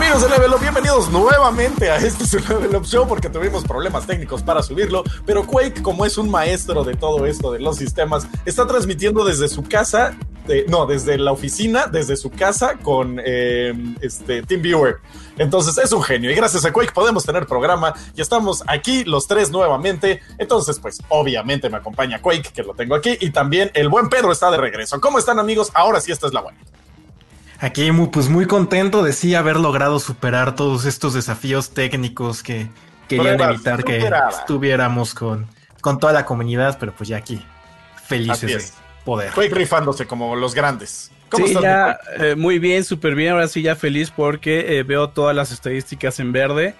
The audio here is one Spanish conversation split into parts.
Amigos de Level Up, bienvenidos nuevamente a este su Level Up Show porque tuvimos problemas técnicos para subirlo, pero Quake, como es un maestro de todo esto, de los sistemas, está transmitiendo desde su casa, no, desde la oficina, desde su casa con eh, este TeamViewer. Entonces es un genio y gracias a Quake podemos tener programa y estamos aquí los tres nuevamente. Entonces, pues obviamente me acompaña Quake, que lo tengo aquí, y también el buen Pedro está de regreso. ¿Cómo están amigos? Ahora sí, esta es la buena. Aquí muy, pues muy contento de sí haber logrado superar todos estos desafíos técnicos que querían evitar que estuviéramos con, con toda la comunidad, pero pues ya aquí, felices de poder. Fue rifándose como los grandes. ¿Cómo sí, ya eh, muy bien, súper bien, ahora sí ya feliz porque eh, veo todas las estadísticas en verde.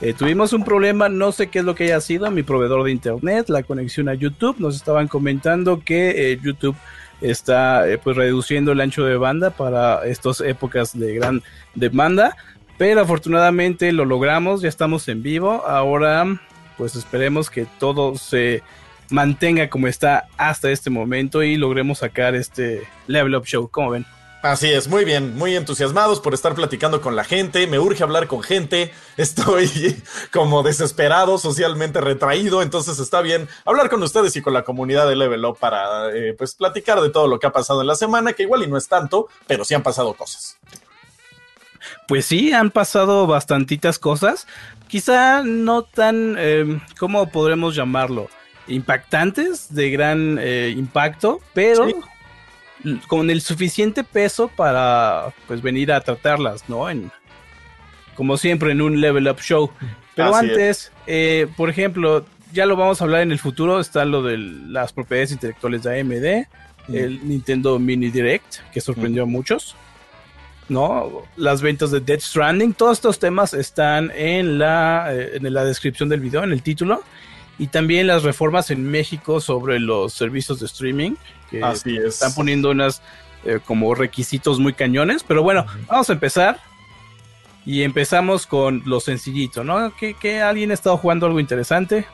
Eh, tuvimos un problema, no sé qué es lo que haya sido, mi proveedor de internet, la conexión a YouTube, nos estaban comentando que YouTube está eh, pues reduciendo el ancho de banda para estas épocas de gran demanda. Pero afortunadamente lo logramos, ya estamos en vivo. Ahora pues esperemos que todo se mantenga como está hasta este momento y logremos sacar este Level Up Show. ¿Cómo ven? Así es, muy bien, muy entusiasmados por estar platicando con la gente, me urge hablar con gente, estoy como desesperado, socialmente retraído, entonces está bien hablar con ustedes y con la comunidad de Level Up para eh, pues platicar de todo lo que ha pasado en la semana, que igual y no es tanto, pero sí han pasado cosas. Pues sí, han pasado bastantitas cosas, quizá no tan, eh, ¿cómo podremos llamarlo? Impactantes, de gran eh, impacto, pero con el suficiente peso para pues venir a tratarlas, ¿no? En, como siempre en un level up show. Pero antes, eh, por ejemplo, ya lo vamos a hablar en el futuro, está lo de las propiedades intelectuales de AMD, el Nintendo Mini Direct, que sorprendió a muchos. ¿no? Las ventas de Dead Stranding, todos estos temas están en la, eh, en la descripción del video, en el título. Y también las reformas en México sobre los servicios de streaming que Así están poniendo unas eh, como requisitos muy cañones. Pero bueno, vamos a empezar. Y empezamos con lo sencillito, ¿no? ¿Que, alguien ha estado jugando algo interesante?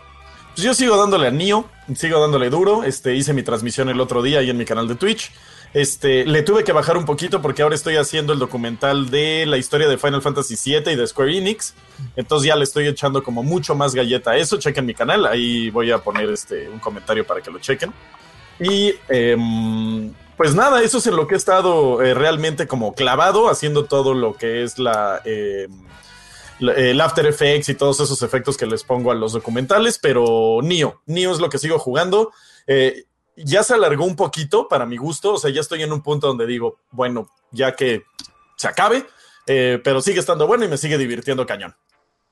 Pues yo sigo dándole a Nio, sigo dándole duro. Este, hice mi transmisión el otro día ahí en mi canal de Twitch. Este, le tuve que bajar un poquito porque ahora estoy haciendo el documental de la historia de Final Fantasy VII y de Square Enix. Entonces ya le estoy echando como mucho más galleta a eso. Chequen mi canal, ahí voy a poner este, un comentario para que lo chequen. Y em, pues nada, eso es en lo que he estado eh, realmente como clavado, haciendo todo lo que es la, em, el After Effects y todos esos efectos que les pongo a los documentales, pero Nio, Nio es lo que sigo jugando. Eh, ya se alargó un poquito para mi gusto, o sea, ya estoy en un punto donde digo, bueno, ya que se acabe, eh, pero sigue estando bueno y me sigue divirtiendo cañón.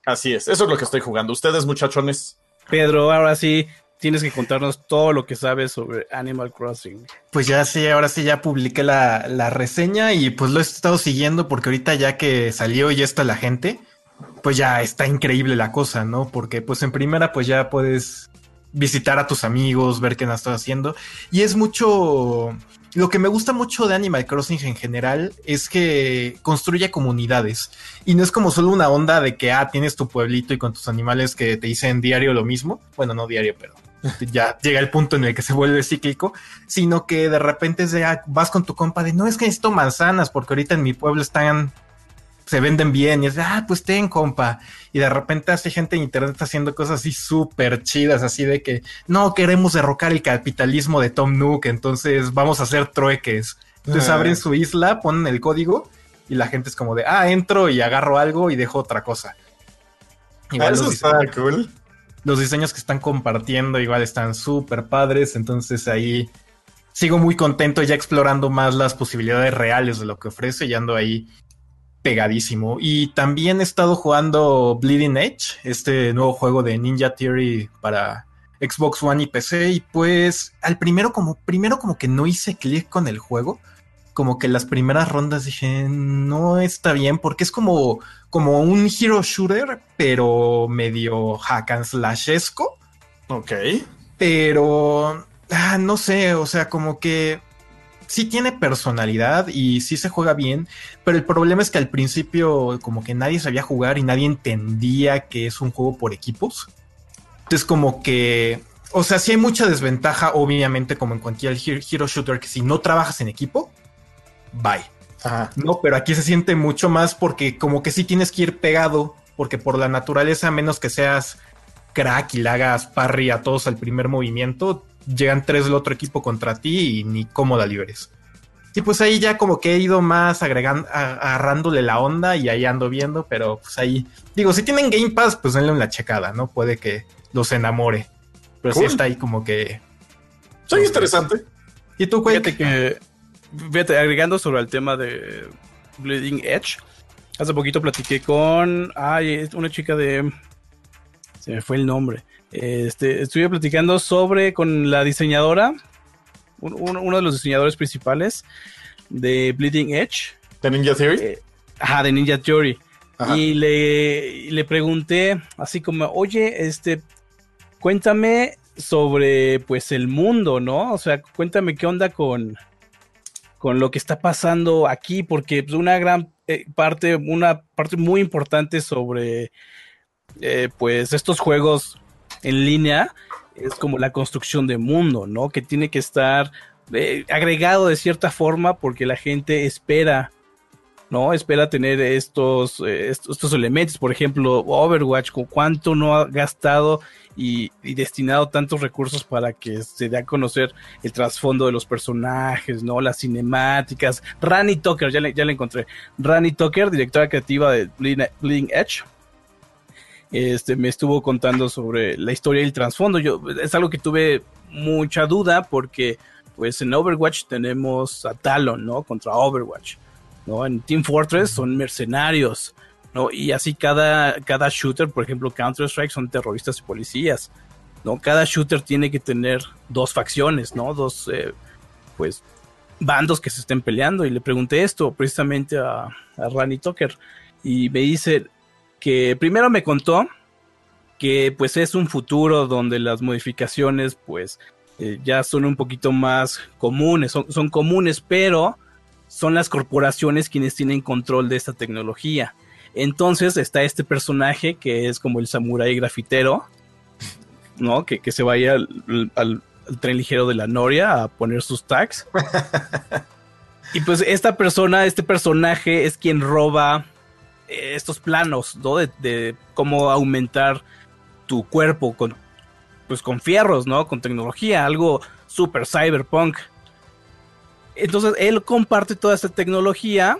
Así es, eso es lo que estoy jugando. Ustedes, muchachones. Pedro, ahora sí, tienes que contarnos todo lo que sabes sobre Animal Crossing. Pues ya sí, ahora sí ya publiqué la, reseña y pues lo he estado siguiendo porque ahorita ya que salió y ya está la gente, pues ya está increíble la cosa, ¿no? Porque pues en primera pues ya puedes visitar a tus amigos, ver qué estás haciendo y es mucho... Lo que me gusta mucho de Animal Crossing en general es que construye comunidades y no es como solo una onda de que, ah, tienes tu pueblito y con tus animales que te dicen diario lo mismo. Bueno, no diario, pero ya llega el punto en el que se vuelve cíclico, sino que de repente vas con tu compa de no es que necesito manzanas porque ahorita en mi pueblo están se venden bien y es de, ah, pues ten compa. Y de repente hace gente en internet haciendo cosas así súper chidas, así de que no queremos derrocar el capitalismo de Tom Nook, entonces vamos a hacer trueques. Entonces ah. abren su isla, ponen el código y la gente es como de, ah, entro y agarro algo y dejo otra cosa. Igual Eso está cool los diseños que están compartiendo igual están súper padres, entonces ahí sigo muy contento ya explorando más las posibilidades reales de lo que ofrece y ando ahí pegadísimo. Y también he estado jugando Bleeding Edge, este nuevo juego de Ninja Theory para Xbox One y PC y pues al primero como primero como que no hice clic con el juego como que las primeras rondas dije, no está bien, porque es como, como un hero shooter, pero medio hack and slashesco. Ok. Pero, ah, no sé, o sea, como que sí tiene personalidad y sí se juega bien, pero el problema es que al principio como que nadie sabía jugar y nadie entendía que es un juego por equipos. Entonces como que, o sea, sí hay mucha desventaja, obviamente, como en cualquier hero shooter, que si no trabajas en equipo, bye. No, pero aquí se siente mucho más porque como que sí tienes que ir pegado, porque por la naturaleza, a menos que seas crack y le hagas parry a todos al primer movimiento, llegan tres del otro equipo contra ti y ni cómo la liberes. Y pues ahí ya como que he ido más agregando, agarrándole la onda y ahí ando viendo, pero pues ahí, digo, si tienen Game Pass, pues denle una checada, ¿no? Puede que los enamore. Pero sí está ahí como que... Soy interesante. ¿Y tú, Fíjate que, fíjate, agregando sobre el tema de Bleeding Edge, hace poquito platiqué con, ay, una chica de... Se me fue el nombre. Este, estuve platicando sobre con la diseñadora uno de los diseñadores principales de Bleeding Edge. ¿De Ninja Theory? Eh, ajá, de Ninja Theory. Y le, le pregunté así como, oye, este, cuéntame sobre pues el mundo, ¿no? O sea, cuéntame qué onda con, con lo que está pasando aquí, porque pues, una gran eh, parte, una parte muy importante sobre eh, pues estos juegos en línea es como la construcción de mundo, ¿no? Que tiene que estar eh, agregado de cierta forma porque la gente espera, ¿no? Espera tener estos, eh, estos, elementos. Por ejemplo, Overwatch, con cuánto no ha gastado y, destinado tantos recursos para que se dé a conocer el trasfondo de los personajes, ¿no? Las cinemáticas. Rani Tucker, ya le, ya le encontré. Rani Tucker, directora creativa de Bleeding Edge este, me estuvo contando sobre la historia y el trasfondo. Yo, es algo que tuve mucha duda porque pues en Overwatch tenemos a Talon, ¿no? Contra Overwatch, ¿no? En Team Fortress son mercenarios, ¿no? Y así cada, cada shooter, por ejemplo, Counter-Strike son terroristas y policías, ¿no? Cada shooter tiene que tener dos facciones, ¿no? Dos, eh, pues, bandos que se estén peleando. Y le pregunté esto precisamente a, a Rani Tucker y me dice, que primero me contó que pues es un futuro donde las modificaciones pues eh, ya son un poquito más comunes, son, son, comunes, pero son las corporaciones quienes tienen control de esta tecnología. Entonces está este personaje que es como el samurái grafitero, ¿no? Que, se vaya al, al, tren ligero de la Noria a poner sus tags. y pues esta persona, este personaje es quien roba estos planos, ¿no? De, cómo aumentar tu cuerpo con, pues con fierros, ¿no? Con tecnología, algo super cyberpunk. Entonces él comparte toda esta tecnología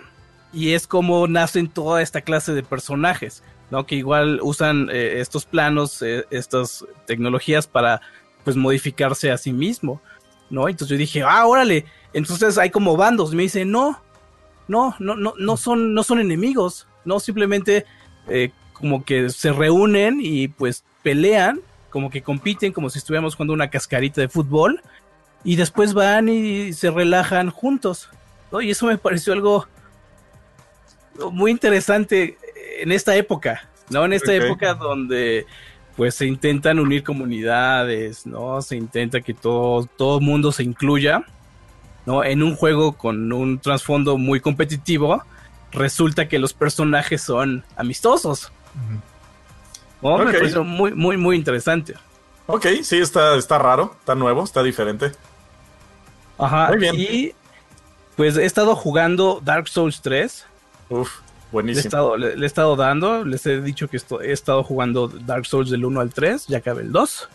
y es como nacen toda esta clase de personajes, ¿no? Que igual usan eh, estos planos, eh, estas tecnologías para pues modificarse a sí mismo, ¿no? Entonces yo dije, ah, órale, entonces hay como bandos. Y me dice, no, no, no, no, no son, no son enemigos, no simplemente eh, como que se reúnen y pues pelean, como que compiten como si estuviéramos jugando una cascarita de fútbol y después van y se relajan juntos. Y eso me pareció algo muy interesante en esta época, ¿no? En esta época donde pues se intentan unir comunidades, ¿no? Se intenta que todo, todo mundo se incluya, ¿no? En un juego con un trasfondo muy competitivo, resulta que los personajes son amistosos. Me muy, muy, muy interesante. Ok, sí, está, está raro, está nuevo, está diferente. Ajá, muy bien. y pues he estado jugando Dark Souls 3. Uf, buenísimo. Le he estado, le, he estado dando, les he dicho que he estado jugando Dark Souls del 1 al 3, ya acabé el 2.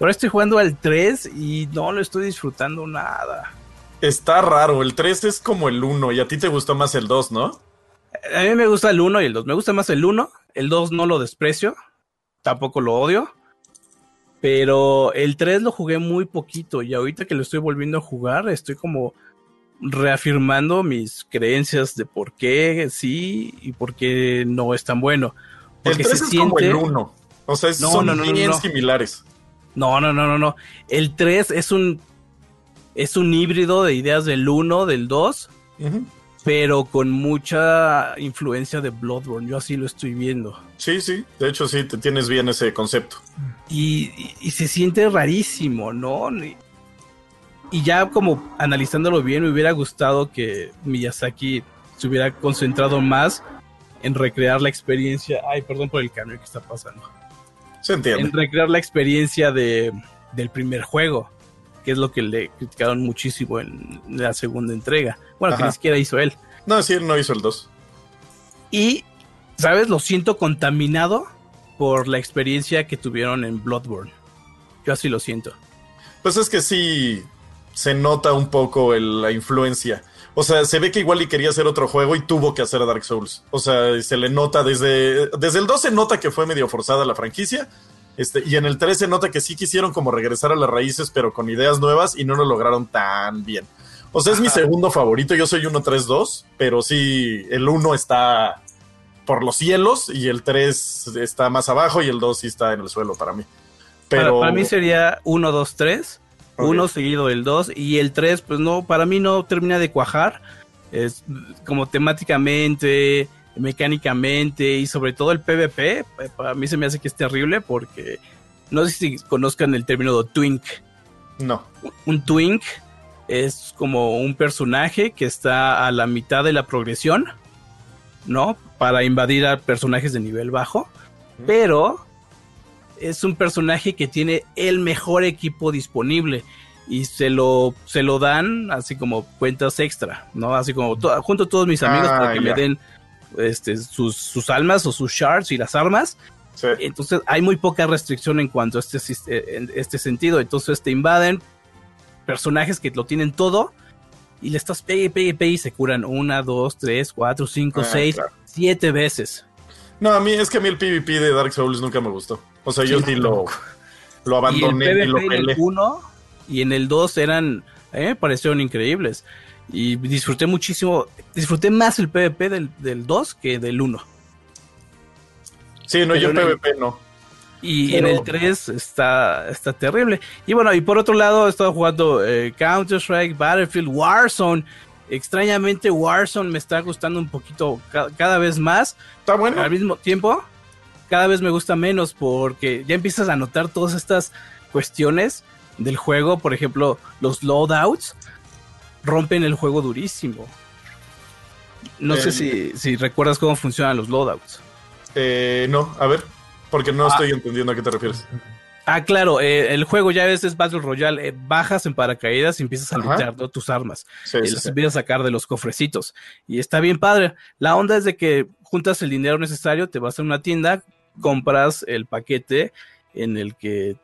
Ahora estoy jugando al 3 y no lo estoy disfrutando nada. Está raro, el 3 es como el 1 y a ti te gustó más el 2, ¿no? A mí me gusta el 1 y el 2. Me gusta más el 1. El 2 no lo desprecio. Tampoco lo odio. Pero el 3 lo jugué muy poquito. Y ahorita que lo estoy volviendo a jugar, estoy como reafirmando mis creencias de por qué sí y por qué no es tan bueno. Porque el 3 es como el 1. O sea, son bien similares. No, no, no, no, no. El 3 es un es un híbrido de ideas del 1, del 2 pero con mucha influencia de Bloodborne. Yo así lo estoy viendo. Sí, sí, de hecho sí, te tienes bien ese concepto. Y, se siente rarísimo, ¿no? Y, ya como analizándolo bien, me hubiera gustado que Miyazaki se hubiera concentrado más en recrear la experiencia. Ay, perdón por el cambio que está pasando. Se entiende. En recrear la experiencia de, del primer juego que es lo que le criticaron muchísimo en la segunda entrega. Bueno, que ni siquiera hizo él. No, sí, él no hizo el 2. Y, ¿sabes? Lo siento contaminado por la experiencia que tuvieron en Bloodborne. Yo así lo siento. Pues es que sí se nota un poco el- la influencia. O sea, se ve que igual y quería hacer otro juego y tuvo que hacer Dark Souls. O sea, se le nota desde. Desde el 2 se nota que fue medio forzada la franquicia. Este, y en el 3 se nota que sí quisieron como regresar a las raíces, pero con ideas nuevas y no lo lograron tan bien. O sea, es mi segundo favorito. Yo soy 1-3-2, pero sí, el 1 está por los cielos y el 3 está más abajo y el 2 sí está en el suelo para mí. Para- Pero Para, mí sería 1, 2, 3. Ok. 1 seguido del 2. Y el 3, pues no, para mí no termina de cuajar. Es como temáticamente, mecánicamente y sobre todo el PvP. eh, Para mí se me hace que es terrible porque no sé si conozcan el término de twink. no. Un twink es como un personaje que está a la mitad de la progresión, ¿no? Para invadir a personajes de nivel bajo. Pero es un personaje que tiene el mejor equipo disponible y se lo, se lo dan así como cuentas extra, ¿no? Así como to- junto a todos mis amigos Ah, para que me ya. den este, sus, sus almas o sus shards y las armas. Sí. Entonces hay muy poca restricción en cuanto a este, en este sentido. Entonces te invaden personajes que lo tienen todo y le estás pegue, pegue, pegue y se curan una, dos, tres, cuatro, cinco, Ah, seis, claro. siete veces. No, a mí es que a mí el PvP de Dark Souls nunca me gustó. O sea, yo Sí, sí lo, lo Y el abandoné y, lo PvP en el pelé. 1 y en el 2 eran, a mí me parecieron increíbles. Y disfruté muchísimo, disfruté más el PvP del, del 2 que del 1. Sí, no, yo en el- PvP no. Y Pero- en el 3 está, está terrible. Y bueno, y por otro lado, he estado jugando eh, Counter-Strike, Battlefield, Warzone. Extrañamente, Warzone me está gustando un poquito ca- cada vez más. Está bueno. Al mismo tiempo, cada vez me gusta menos porque ya empiezas a notar todas estas cuestiones del juego. Por ejemplo, los loadouts rompen el juego durísimo. No sé si, si recuerdas cómo funcionan los loadouts. Eh, no, a ver, porque no Ah. estoy entendiendo a qué te refieres. Ah, claro, eh, el juego ya ves es Battle Royale, eh, bajas en paracaídas y empiezas a lootear ¿no? tus armas. Sí, y sí, las sí. empiezas a sacar de los cofrecitos. Y está bien padre. La onda es de que juntas el dinero necesario, te vas a una tienda, compras el paquete en el que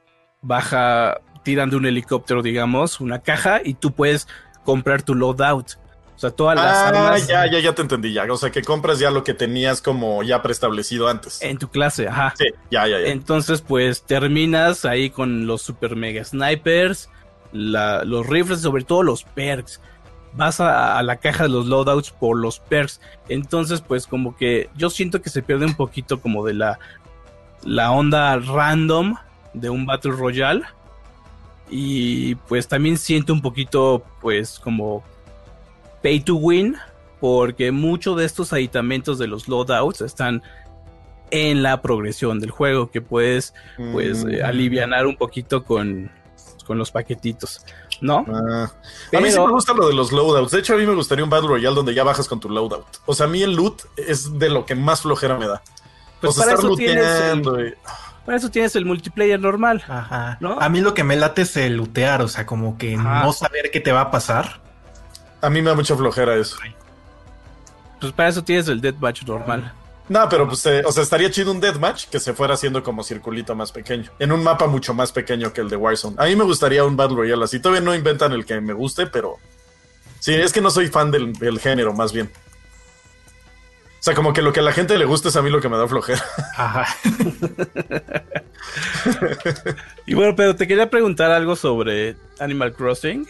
baja, tiran de un helicóptero, digamos, una caja y tú puedes comprar tu loadout. O sea, todas las Ah, armas ya, ya, ya te entendí, ya. O sea, que compras ya lo que tenías como ya preestablecido antes. en tu clase, ajá. Sí, ya, ya, ya. Entonces, pues terminas ahí con los super mega snipers, la- los rifles, sobre todo los perks. Vas a, a la caja de los loadouts por los perks. Entonces, pues como que yo siento que se pierde un poquito como de la, la onda random de un Battle Royale. Y pues también siento un poquito, pues como pay to win, porque muchos de estos aditamentos de los loadouts están en la progresión del juego, que puedes pues Mm. eh, alivianar un poquito con, con los paquetitos, ¿no? Ah. A mí sí me gusta lo de los loadouts. De hecho, a mí me gustaría un Battle Royale donde ya bajas con tu loadout. O sea, a mí el loot es de lo que más flojera me da. Pues o sea, para estar eso tienes el- looteando y- Para eso tienes el multiplayer normal. Ajá. ¿No? A mí lo que me late es el lootear, o sea, como que Ajá. no saber qué te va a pasar. A mí me da mucha flojera eso. Pues para eso tienes el deathmatch normal. No, pero pues, eh, o sea, estaría chido un deathmatch que se fuera haciendo como circulito más pequeño. En un mapa mucho más pequeño que el de Warzone. A mí me gustaría un Battle Royale así. Todavía no inventan el que me guste, pero. Sí, es que no soy fan del, del género, más bien. O sea, como que lo que a la gente le gusta es a mí lo que me da flojera. Ajá. Y bueno, pero te quería preguntar algo sobre Animal Crossing,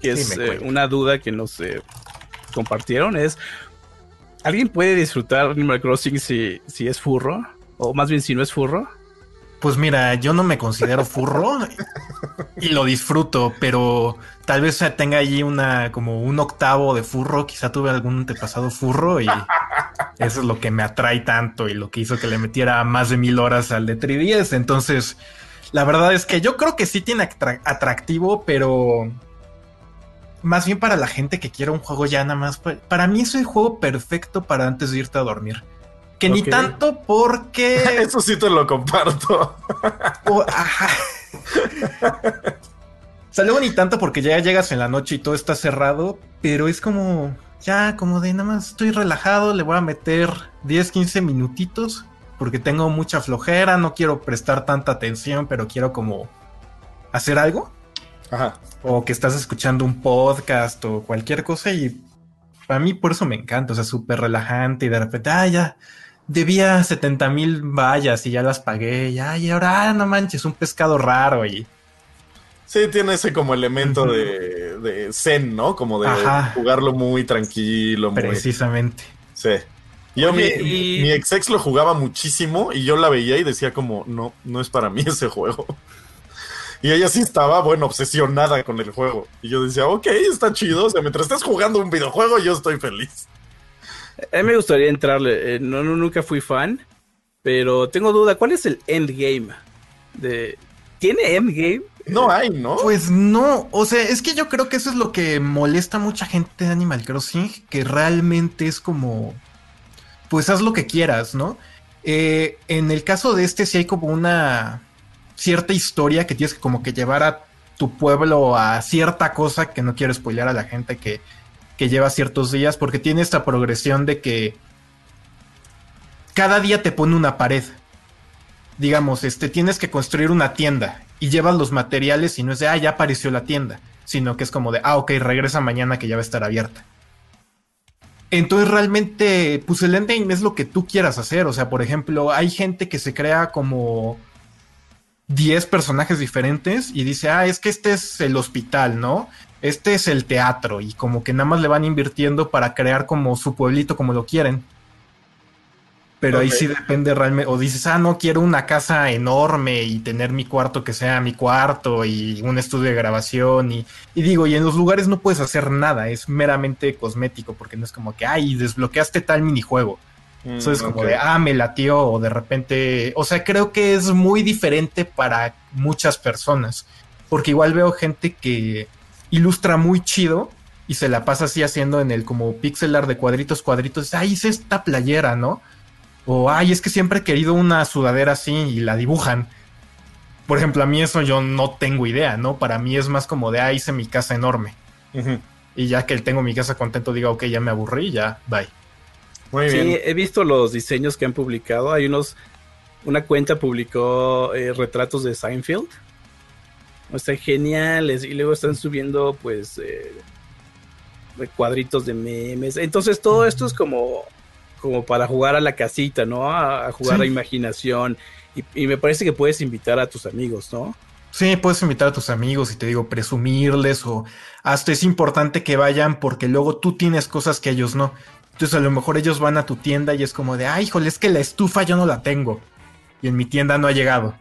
que Sí, es eh, una duda que nos eh, compartieron. Es, ¿alguien puede disfrutar Animal Crossing si, si es furro? O más bien si no es furro. Pues mira, yo no me considero furro y lo disfruto, pero tal vez tenga allí una como un octavo de furro, quizá tuve algún antepasado furro y eso es lo que me atrae tanto y lo que hizo que le metiera más de mil horas al de 3DS. Entonces, la verdad es que yo creo que sí tiene atra- atractivo, pero más bien para la gente que quiere un juego ya nada más. pa- Para mí es el juego perfecto para antes de irte a dormir. Que ni tanto porque Eso sí te lo comparto. o- ajá. O sea, luego ni tanto porque ya llegas en la noche y todo está cerrado, pero es como ya como de nada más estoy relajado, le voy a meter 10, 15 minutitos porque tengo mucha flojera, no quiero prestar tanta atención, pero quiero como hacer algo. Ajá. O que estás escuchando un podcast o cualquier cosa y para mí por eso me encanta, o sea, súper relajante y de repente, ah, ya, debía 70 mil vallas y ya las pagué, ya, y ahora, ah, no manches, un pescado raro y... Sí, tiene ese como elemento de, de zen, ¿no? Como de Ajá. jugarlo muy tranquilo. Muy... Precisamente. Sí. Yo, Oye, mi, y- mi ex ex lo jugaba muchísimo y yo la veía y decía como, no, no es para mí ese juego. Y ella sí estaba, bueno, obsesionada con el juego. Y yo decía, ok, está chido. O sea, mientras estás jugando un videojuego, yo estoy feliz. A mí me gustaría entrarle. eh, no, no, nunca fui fan. Pero tengo duda. ¿Cuál es el endgame? De... ¿Tiene endgame? No hay, ¿no? Pues no, o sea, es que yo creo que eso es lo que molesta a mucha gente de Animal Crossing, que realmente es como, pues haz lo que quieras, ¿no? Eh, en el caso de este sí hay como una cierta historia que tienes que como que llevar a tu pueblo a cierta cosa que no quiero spoilear a la gente que, que lleva ciertos días, porque tiene esta progresión de que cada día te pone una pared. Digamos, este, tienes que construir una tienda y llevas los materiales y no es de, ah, ya apareció la tienda, sino que es como de, ah, ok, regresa mañana que ya va a estar abierta. Entonces realmente, pues el endgame es lo que tú quieras hacer. O sea, por ejemplo, hay gente que se crea como 10 personajes diferentes y dice, ah, es que este es el hospital, ¿no? Este es el teatro y como que nada más le van invirtiendo para crear como su pueblito como lo quieren. Pero ahí sí depende realmente. O dices, ah, no, quiero una casa enorme y tener mi cuarto que sea mi cuarto y un estudio de grabación. Y, y digo, y en los lugares no puedes hacer nada, es meramente cosmético, porque no es como que, ay, desbloqueaste tal minijuego. Mm, Eso es como de, ah, me latió, o de repente. O sea, creo que es muy diferente para muchas personas. Porque igual veo gente que ilustra muy chido y se la pasa así haciendo en el como pixel art de cuadritos, cuadritos. Ay, hice esta playera, ¿no? O, ay, es que siempre he querido una sudadera así y la dibujan. Por ejemplo, a mí eso yo no tengo idea, ¿no? Para mí es más como de, ah, hice mi casa enorme. Y ya que tengo mi casa contento, diga, ok, ya me aburrí, ya, bye. Muy Sí, bien. he visto los diseños que han publicado. Hay unos. Una cuenta publicó eh, retratos de Seinfeld. Están geniales. Y luego están subiendo, pues. eh, cuadritos de memes. Entonces, todo esto es como. Como para jugar a la casita, ¿no? A, a jugar Sí. a imaginación. Y, y me parece que puedes invitar a tus amigos, ¿no? Sí, puedes invitar a tus amigos y te digo, presumirles o hasta es importante que vayan porque luego tú tienes cosas que ellos no. Entonces a lo mejor ellos van a tu tienda y es como de, ay, híjole, es que la estufa yo no la tengo y en mi tienda no ha llegado.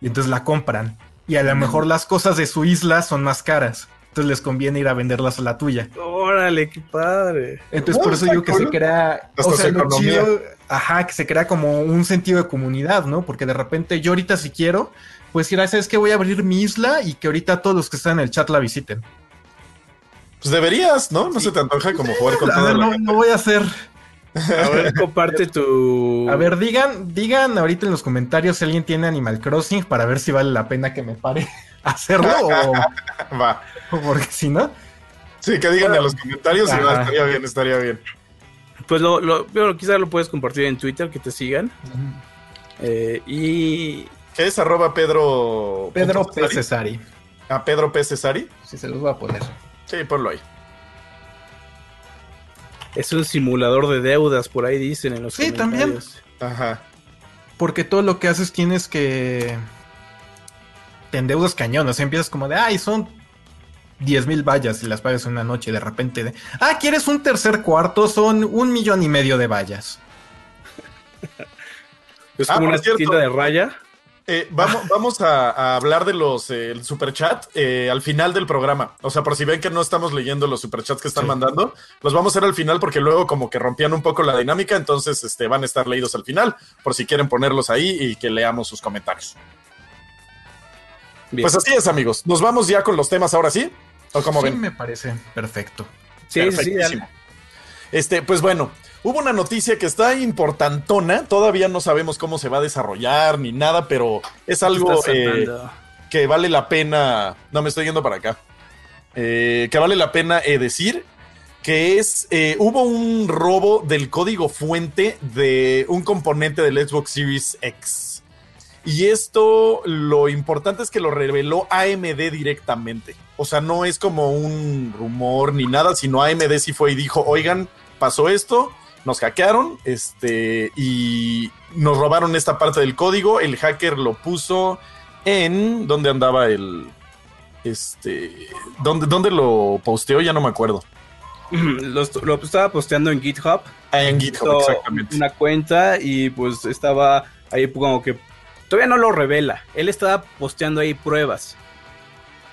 Y entonces la compran. Y a lo mejor las cosas de su isla son más caras. Entonces les conviene ir a venderlas a la tuya. Órale, qué padre. Entonces por eso digo que se crea, o sea, lo chido, ajá, que se crea como un sentido de comunidad, ¿no? Porque de repente yo ahorita si quiero, pues ir a es que voy a abrir mi isla y que ahorita todos los que están en el chat la visiten. Pues deberías, ¿no? No se te antoja como jugar con A toda ver, la no, no voy a hacer. A ver, comparte tu. A ver, digan, digan ahorita en los comentarios si alguien tiene Animal Crossing para ver si vale la pena que me pare a hacerlo o, Va. o porque si no. Sí, que digan en los comentarios va, estaría bien, estaría bien. Pues lo, lo, bueno, quizás lo puedes compartir en Twitter, que te sigan. Eh, y ¿Qué es arroba Pedro... Pedro P. Cesari. A Pedro P. Cesari. Sí, se los voy a poner. Sí, ponlo ahí. Es un simulador de deudas, por ahí dicen en los Sí, comentarios. Ajá. Porque todo lo que haces tienes que. Te endeudas cañón. O sea, empiezas como de, ay, son 10 mil vallas y las pagas en una noche. Y de repente, de, ah, ¿quieres un tercer cuarto? Son un millón y medio de vallas. Es Ah, como por una cierto. tienda de raya. Eh, vamos vamos a, a hablar de los eh, el superchat eh, al final del programa. O sea, por si ven que no estamos leyendo los superchats que están Sí. mandando, los vamos a hacer al final porque luego como que rompían un poco la dinámica, entonces este, van a estar leídos al final, por si quieren ponerlos ahí y que leamos sus comentarios. Bien. Pues así es, amigos. Nos vamos ya con los temas ahora sí. ¿O cómo Sí, ven? me parece perfecto. sí, sí. Este, pues bueno, hubo una noticia que está importantona. Todavía no sabemos cómo se va a desarrollar ni nada, pero es algo eh, que vale la pena. No, me estoy yendo para acá. Eh, que vale la pena eh, decir. que es, hubo un robo del código fuente de un componente del Xbox Series X. Y esto, lo importante es que lo reveló AMD directamente. O sea, no es como un rumor ni nada, sino AMD sí fue y dijo, oigan, pasó esto, nos hackearon, este, y nos robaron esta parte del código. El hacker lo puso en, ¿dónde andaba el, este, ¿dónde, dónde lo posteó? Ya no me acuerdo. Lo, lo estaba posteando en GitHub. Ah, en GitHub, exactamente. Una cuenta y pues estaba ahí como que todavía no lo revela. Él estaba posteando ahí pruebas.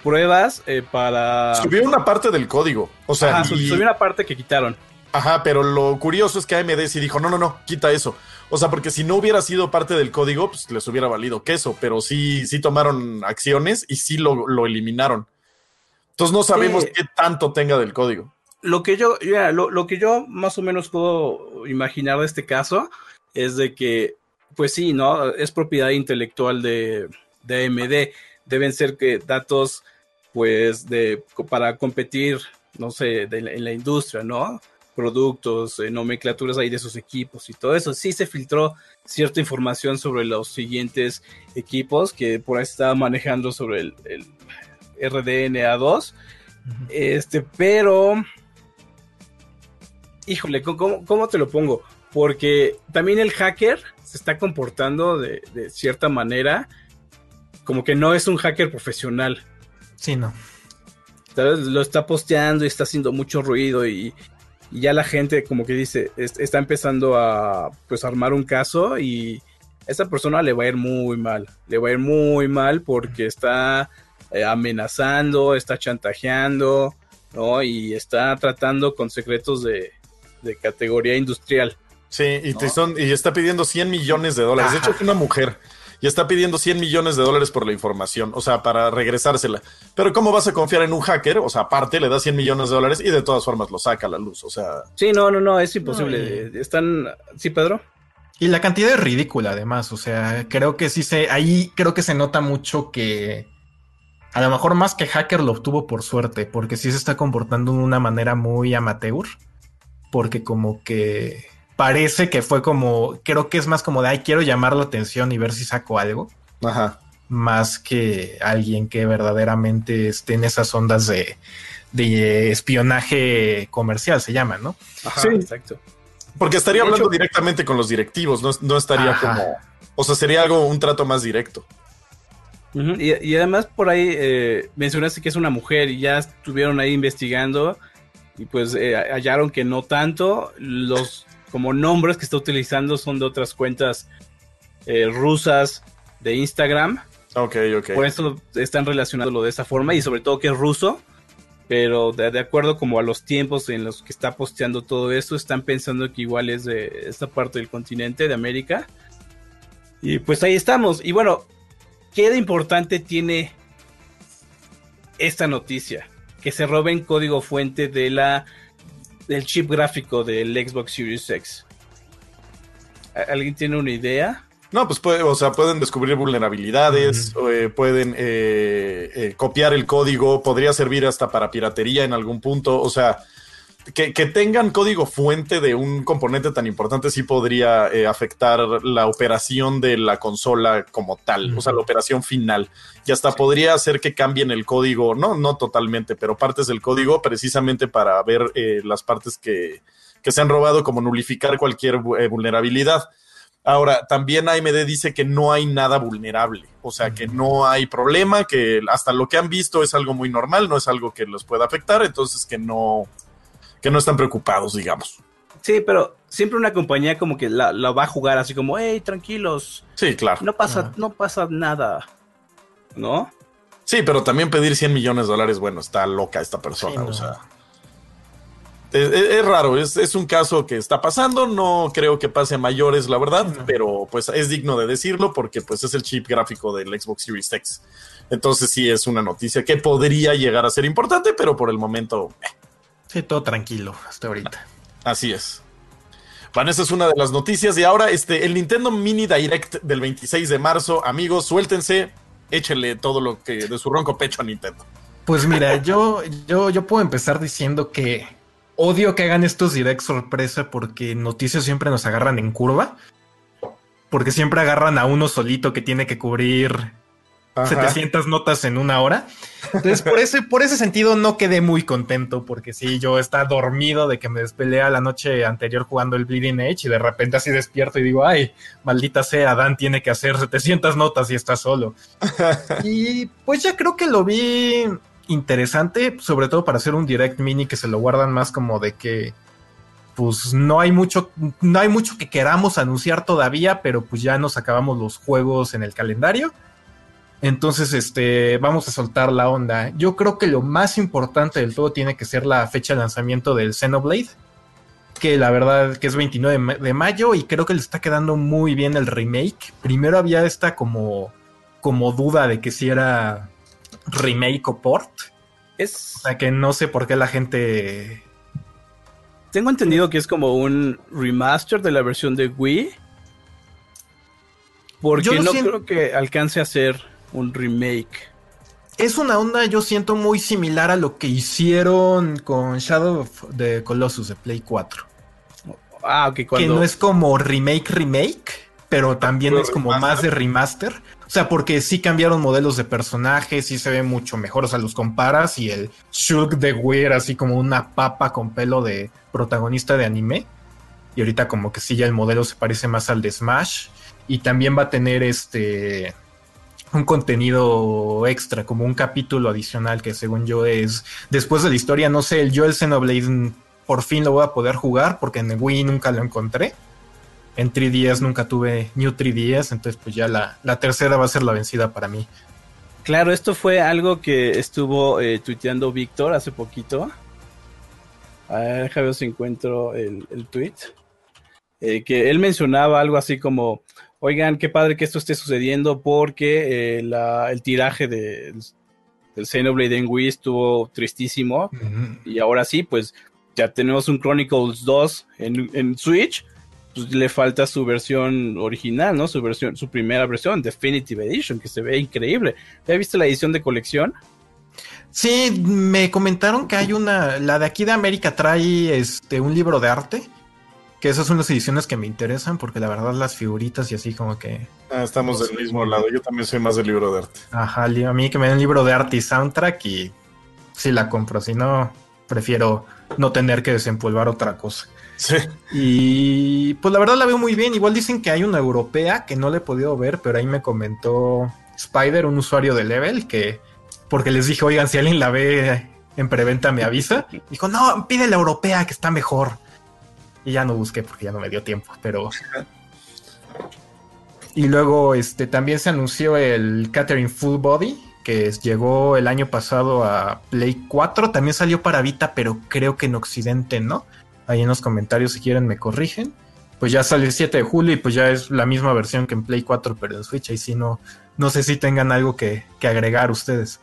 Pruebas eh, para... Subió una parte del código. O sea, Ajá, su- y- subió una parte que quitaron. Ajá, pero lo curioso es que AMD sí dijo, no, no, no, quita eso. O sea, porque si no hubiera sido parte del código, pues les hubiera valido queso, pero sí, sí tomaron acciones y sí lo, lo eliminaron. Entonces no sabemos Sí. qué tanto tenga del código. Lo que yo, ya, lo, lo que yo más o menos puedo imaginar de este caso es de que, pues sí, ¿no? Es propiedad intelectual de, de AMD. Deben ser que datos, pues, de para competir, no sé, de en la industria, ¿no? Productos, eh, nomenclaturas ahí de sus equipos y todo eso. Sí se filtró cierta información sobre los siguientes equipos que por ahí estaba manejando sobre el, el RDNA2. Este, pero. Híjole, ¿cómo- ¿cómo, te lo pongo? Porque también el hacker se está comportando de, de cierta manera como que no es un hacker profesional. Sí, no. Lo está posteando y está haciendo mucho ruido y, y ya la gente como que dice, es- está empezando a pues armar un caso y a esa persona le va a ir muy mal, le va a ir muy mal porque está eh, amenazando, está chantajeando, ¿no? Y está tratando con secretos de, de categoría industrial. Sí, y, son, y está pidiendo 100 millones de dólares. De hecho, es una mujer y está pidiendo 100 millones de dólares por la información, o sea, para regresársela. Pero ¿cómo vas a confiar en un hacker? O sea, aparte le da 100 millones de dólares y de todas formas lo saca a la luz. O sea, Sí, no, no, no, es imposible. No, Están, ¿sí, Pedro? Y la cantidad es ridícula, además. O sea, creo que sí se. Ahí creo que se nota mucho que. A lo mejor más que hacker lo obtuvo por suerte, porque sí se está comportando de una manera muy amateur. Porque como que parece que fue como. Creo que es más como de ay, quiero llamar la atención y ver si saco algo. ajá. Más que alguien que verdaderamente esté en esas ondas de, de espionaje comercial, se llama, ¿no? Ajá, Sí. exacto. Porque estaría De hablando hecho- directamente con los directivos, no, no estaría Ajá. como. O sea, sería algo, un trato más directo. Y además por ahí eh, mencionaste que es una mujer y ya estuvieron ahí investigando y pues eh, hallaron que no tanto. Los como nombres que está utilizando son de otras cuentas eh, rusas de Instagram. Ok, ok. Por eso están relacionándolo de esa forma y sobre todo que es ruso. Pero de, de acuerdo como a los tiempos en los que está posteando todo esto, están pensando que igual es de esta parte del continente, de América. Y pues ahí estamos. Y bueno, ¿qué de importante tiene esta noticia? Que se roben código fuente de la del chip gráfico del Xbox Series X. ¿A- ¿Alguien tiene una idea? No, pues puede, o sea, pueden descubrir vulnerabilidades, eh, pueden eh, eh, copiar el código, podría servir hasta para piratería en algún punto. O sea, que, que tengan código fuente de un componente tan importante sí podría eh, afectar la operación de la consola como tal, o sea, la operación final. Y hasta podría hacer que cambien el código, no, no totalmente, pero partes del código precisamente para ver eh, las partes que, que se han robado, como nulificar cualquier eh, vulnerabilidad. Ahora, también AMD dice que no hay nada vulnerable, o sea, que no hay problema, que hasta lo que han visto es algo muy normal, no es algo que los pueda afectar, entonces que no, que no están preocupados, digamos. Sí, pero siempre una compañía como que la, la va a jugar así como, hey, tranquilos, Sí, claro. no pasa, Ajá. no pasa nada. ¿No? Sí, pero también pedir 100 millones de dólares, bueno, está loca esta persona, Sí, no. o sea. Es, es- es raro, es, es un caso que está pasando, no creo que pase a mayores, la verdad, Sí, no. pero pues es digno de decirlo porque pues es el chip gráfico del Xbox Series X. Entonces sí es una noticia que podría llegar a ser importante, pero por el momento eh, Sí, todo tranquilo hasta ahorita. así es. Bueno, esa es una de las noticias y ahora este el Nintendo Mini Direct del 26 de marzo, amigos, suéltense, échenle todo lo que de su ronco pecho a Nintendo. Pues mira, yo, yo, yo puedo empezar diciendo que odio que hagan estos direct sorpresa porque noticias siempre nos agarran en curva. Porque siempre agarran a uno solito que tiene que cubrir 700 notas en una hora. Entonces, por ese, por ese sentido, no quedé muy contento porque sí, yo estaba dormido de que me despeleé la noche anterior jugando el Bleeding Edge y de repente así despierto y digo, ay, maldita sea, Dan tiene que hacer 700 notas y está solo. y pues ya creo que lo vi interesante, sobre todo para hacer un direct mini que se lo guardan más como de que pues no hay mucho, no hay mucho que queramos anunciar todavía, pero pues ya nos acabamos los juegos en el calendario. Entonces, este, vamos a soltar la onda. Yo creo que lo más importante del todo tiene que ser la fecha de lanzamiento del Xenoblade, que la verdad que es 29 de mayo y creo que le está quedando muy bien el remake. Primero había esta como, como duda de que si era remake o port. Es... O sea, que no sé por qué la gente... Tengo entendido que es como un remaster de la versión de Wii. Porque no creo que alcance a ser un remake. Es una onda, yo siento, muy similar a lo que hicieron con Shadow of the Colossus de Play 4. Ah, ok, Que no es como remake, remake, pero también es como más de remaster. O sea, porque sí cambiaron modelos de personajes, sí se ve mucho mejor. O sea, los comparas y el Shulk de Weir, así como una papa con pelo de protagonista de anime. Y ahorita, como que sí, ya el modelo se parece más al de Smash. Y también va a tener este un contenido extra, como un capítulo adicional que según yo es después de la historia, no sé, yo el Xenoblade por fin lo voy a poder jugar porque en Wii nunca lo encontré. En 3DS nunca tuve New 3DS, entonces pues ya la, tercera va a ser la vencida para mí. Claro, esto fue algo que estuvo eh, tuiteando Víctor hace poquito. A ver, déjame si encuentro el, el tweet. Eh, que él mencionaba algo así como, oigan, qué padre que esto esté sucediendo porque eh, el tiraje de, del Xenoblade en Wii estuvo tristísimo. Y ahora sí, pues ya tenemos un Chronicles 2 en, Switch. Pues le falta su versión original, ¿no? Su versión, su primera versión, Definitive Edition, que se ve increíble. ¿Ya viste la edición de colección? Sí, me comentaron que hay una, la de aquí de América trae este un libro de arte que esas son las ediciones que me interesan, porque la verdad las figuritas y así como que... Ah, estamos del mismo lado, yo también soy más del libro de arte. Ajá, a mí que me den libro de arte y soundtrack y sí la compro, si no, prefiero no tener que desempolvar otra cosa. Sí. Y pues la verdad la veo muy bien, igual dicen que hay una europea que no le he podido ver, pero ahí me comentó Spider, un usuario de Level, que porque les dije, oigan, si alguien la ve en preventa me avisa. Dijo, no, pide la europea que está mejor. Y ya no busqué porque ya no me dio tiempo, pero... Y luego este, también se anunció el Catherine Full Body, que llegó el año pasado a Play 4. También salió para Vita, pero creo que en Occidente no. Ahí en los comentarios, si quieren, me corrigen. Pues ya sale el 7 de julio y pues ya es la misma versión que en Play 4, pero en Switch. Y si no, no sé si tengan algo que, agregar ustedes.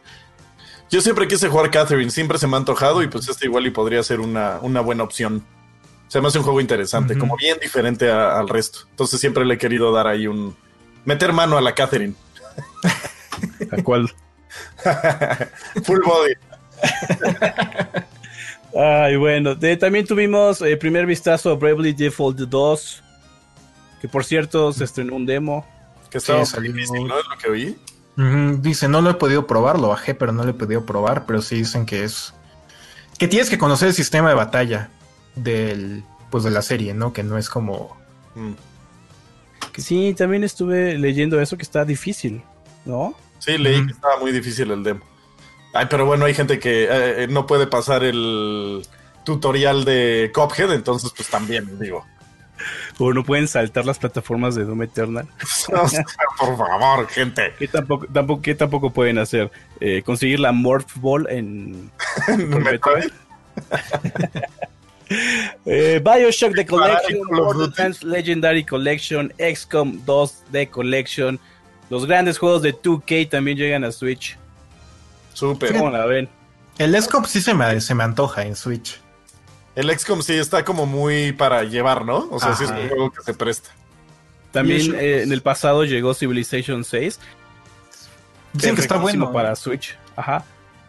Yo siempre quise jugar Catherine, siempre se me ha antojado y pues este igual y podría ser una, una buena opción se me hace un juego interesante, como bien diferente al resto. Entonces siempre le he querido dar ahí un... meter mano a la Catherine. ¿A cuál? Full body. Ay, bueno. también tuvimos el eh, primer vistazo a Bravely Default 2. Que por cierto se estrenó un demo. Que estaba difícil, ¿no? Es lo que oí. Dice, no lo he podido probar, lo bajé, pero no lo he podido probar. Pero sí dicen que es. Que tienes que conocer el sistema de batalla del pues de la serie, ¿no? Que no es como mm. Sí, también estuve leyendo eso que está difícil, ¿no? Sí, leí que estaba muy difícil el demo. Ay, pero bueno, hay gente que eh, eh, no puede pasar el tutorial de Cophead, entonces pues también, digo. O no pueden saltar las plataformas de Doom Eternal. por favor, gente. ¿Qué tampoco, tampoco, ¿qué tampoco pueden hacer? Eh, ¿Conseguir la Morph Ball en, ¿En Metroid? Eh, Bioshock The Collection, Borderlands Legendary Collection, XCOM 2 The Collection. Los grandes juegos de 2K también llegan a Switch. Super. ¿Cómo la ven? El XCOM sí se me, se me antoja en Switch. El XCOM sí está como muy para llevar, ¿no? O sea, sí es un juego que se presta. También eh, en el pasado llegó Civilization 6. Dicen que está bueno. Para Switch. Ajá.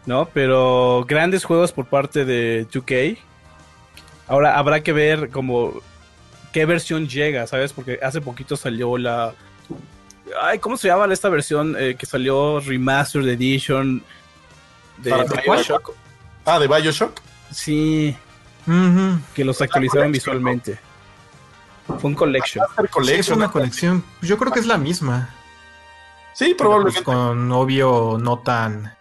¿No? Pero grandes juegos por parte de 2K Ahora habrá que ver como qué versión llega, ¿sabes? Porque hace poquito salió la... Ay, ¿cómo se llama esta versión eh, que salió Remastered Edition de Bioshock? Ah, de Bioshock. Sí. Que los actualizaron visualmente. Fue un collection. es una colección. Yo creo que es la misma. Sí, probablemente. con obvio no tan.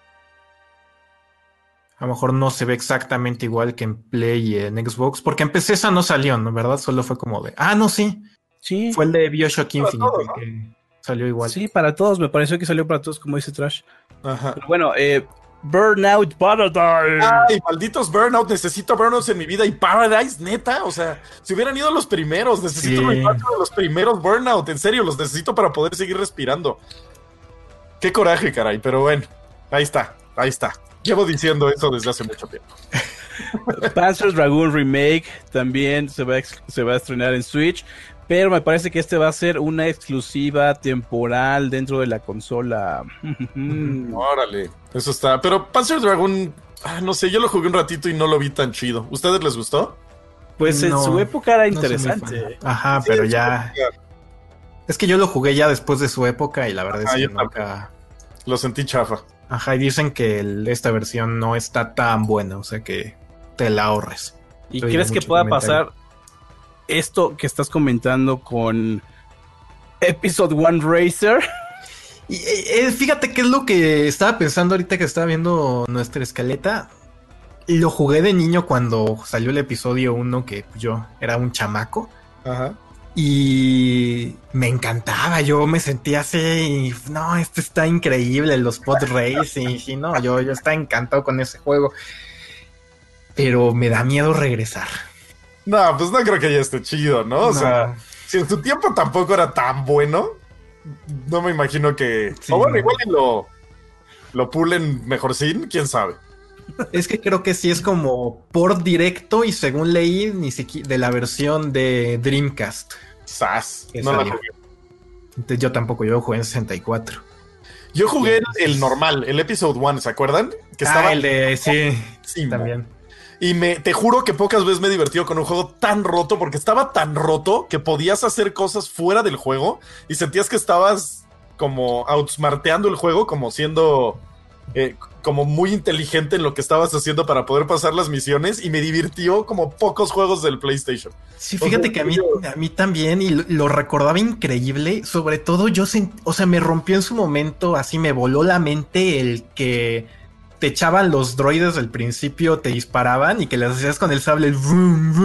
A lo mejor no se ve exactamente igual que en Play y en Xbox, porque en PC esa no salió, ¿no? ¿Verdad? Solo fue como de. Ah, no, sí. Sí. Fue el de Bioshock Infinite que salió igual. Sí, para todos. Me pareció que salió para todos, como dice Trash. Ajá. Pero bueno, eh, Burnout Paradise. Ay, malditos Burnout. Necesito Burnouts en mi vida. Y Paradise, neta. O sea, si hubieran ido los primeros, necesito de los primeros Burnout. En serio, los necesito para poder seguir respirando. Qué coraje, caray. Pero bueno, ahí está. Ahí está. Llevo diciendo eso desde hace mucho tiempo. Panzer Dragoon Remake también se va, se va a estrenar en Switch. Pero me parece que este va a ser una exclusiva temporal dentro de la consola. Órale, eso está. Pero Panzer Dragon, ah, no sé, yo lo jugué un ratito y no lo vi tan chido. ¿Ustedes les gustó? Pues en su época era interesante. Ajá, pero ya. Es que yo lo jugué ya después de su época y la verdad es que nunca. Lo sentí chafa. Ajá, y dicen que esta versión no está tan buena, o sea que te la ahorres. ¿Y crees que pueda pasar esto que estás comentando con Episode One Racer. Y, eh, eh, fíjate qué es lo que estaba pensando ahorita que estaba viendo nuestra escaleta. Lo jugué de niño cuando salió el episodio 1, que yo era un chamaco. Ajá. Y me encantaba, yo me sentía así, no, esto está increíble, los pod racing, y no, yo, yo estaba encantado con ese juego. Pero me da miedo regresar. No, pues no creo que ya esté chido, ¿no? O sea, si en su tiempo tampoco era tan bueno, no me imagino que. o bueno, igual lo, lo pulen mejor sin, quién sabe. Es que creo que sí es como por directo y según leí, ni siquiera de la versión de Dreamcast. Sas. No la jugué. Entonces yo tampoco, yo jugué en 64. Yo jugué el, normal, el episode 1, ¿se acuerdan? Que ah, estaba el de sí, sí también. Y me, te juro que pocas veces me he divertido con un juego tan roto, porque estaba tan roto que podías hacer cosas fuera del juego y sentías que estabas como outsmarteando el juego, como siendo eh, como muy inteligente en lo que estabas haciendo para poder pasar las misiones y me divirtió como pocos juegos del PlayStation. Sí, fíjate que a mí, a mí también y lo, recordaba increíble, sobre todo yo, o sea, me rompió en su momento, así me voló la mente el que te echaban los droides al principio, te disparaban y que les hacías con el sable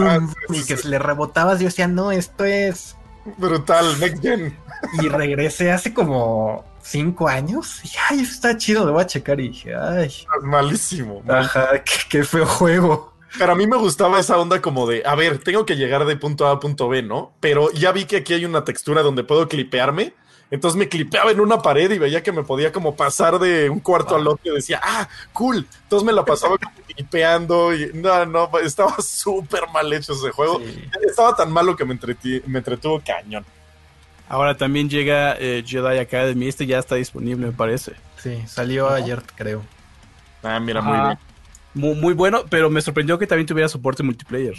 ah, y que se le rebotabas. Yo decía, no, esto es brutal, next gen. Y regresé hace como cinco años y ay, está chido, lo voy a checar. Y dije, ay, malísimo. Ajá, qué, feo juego. Pero a mí me gustaba esa onda como de, a ver, tengo que llegar de punto A a punto B, ¿no? Pero ya vi que aquí hay una textura donde puedo clipearme entonces me clipeaba en una pared y veía que me podía como pasar de un cuarto al otro y decía, ah, cool. Entonces me la pasaba clipeando y no, no, estaba súper mal hecho ese juego. Estaba tan malo que me, me entretuvo cañón. Ahora también llega eh, Jedi Academy. Este ya está disponible, me parece. Sí, salió ayer, creo. Ah, mira, muy bien. Muy, muy, bueno, pero me sorprendió que también tuviera soporte multiplayer.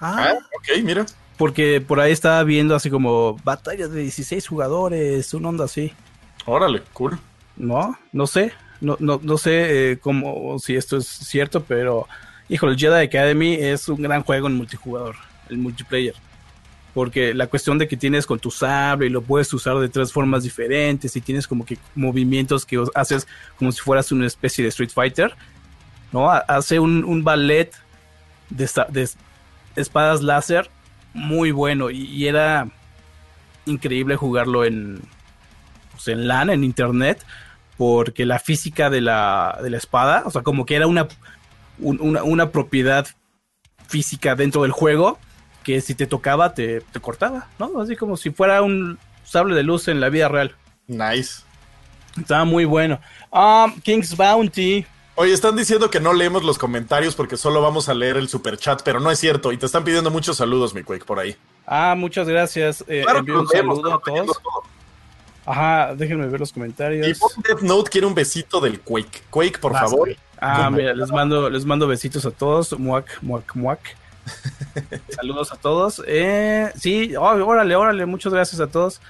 Ah, ah ok, mira. Porque por ahí estaba viendo así como batallas de 16 jugadores, un onda así. Órale, cool. No, no sé. No, no, no sé eh, cómo, si esto es cierto, pero híjole, Jedi Academy es un gran juego en multijugador, el multiplayer. Porque la cuestión de que tienes con tu sable y lo puedes usar de tres formas diferentes y tienes como que movimientos que haces como si fueras una especie de Street Fighter, ¿no? Hace un, ballet de, espadas láser muy bueno y, era increíble jugarlo en, pues, en LAN, en internet, porque la física de la, de la espada, o sea, como que era una, una, propiedad física dentro del juego que si te tocaba te, te, cortaba, ¿no? Así como si fuera un sable de luz en la vida real. Nice. Estaba muy bueno. Um, King's Bounty Oye, están diciendo que no leemos los comentarios porque solo vamos a leer el super chat, pero no es cierto. Y te están pidiendo muchos saludos, mi Quake, por ahí. Ah, muchas gracias. Eh, envío un saludo a todos. Ajá, déjenme ver los comentarios. Y Death Note quiere un besito del Quake. Quake, por favor. Ah, mira, les mando, les mando besitos a todos. Muac, muac, muac. Saludos a todos. Eh, sí, oh, órale, órale, muchas gracias a todos.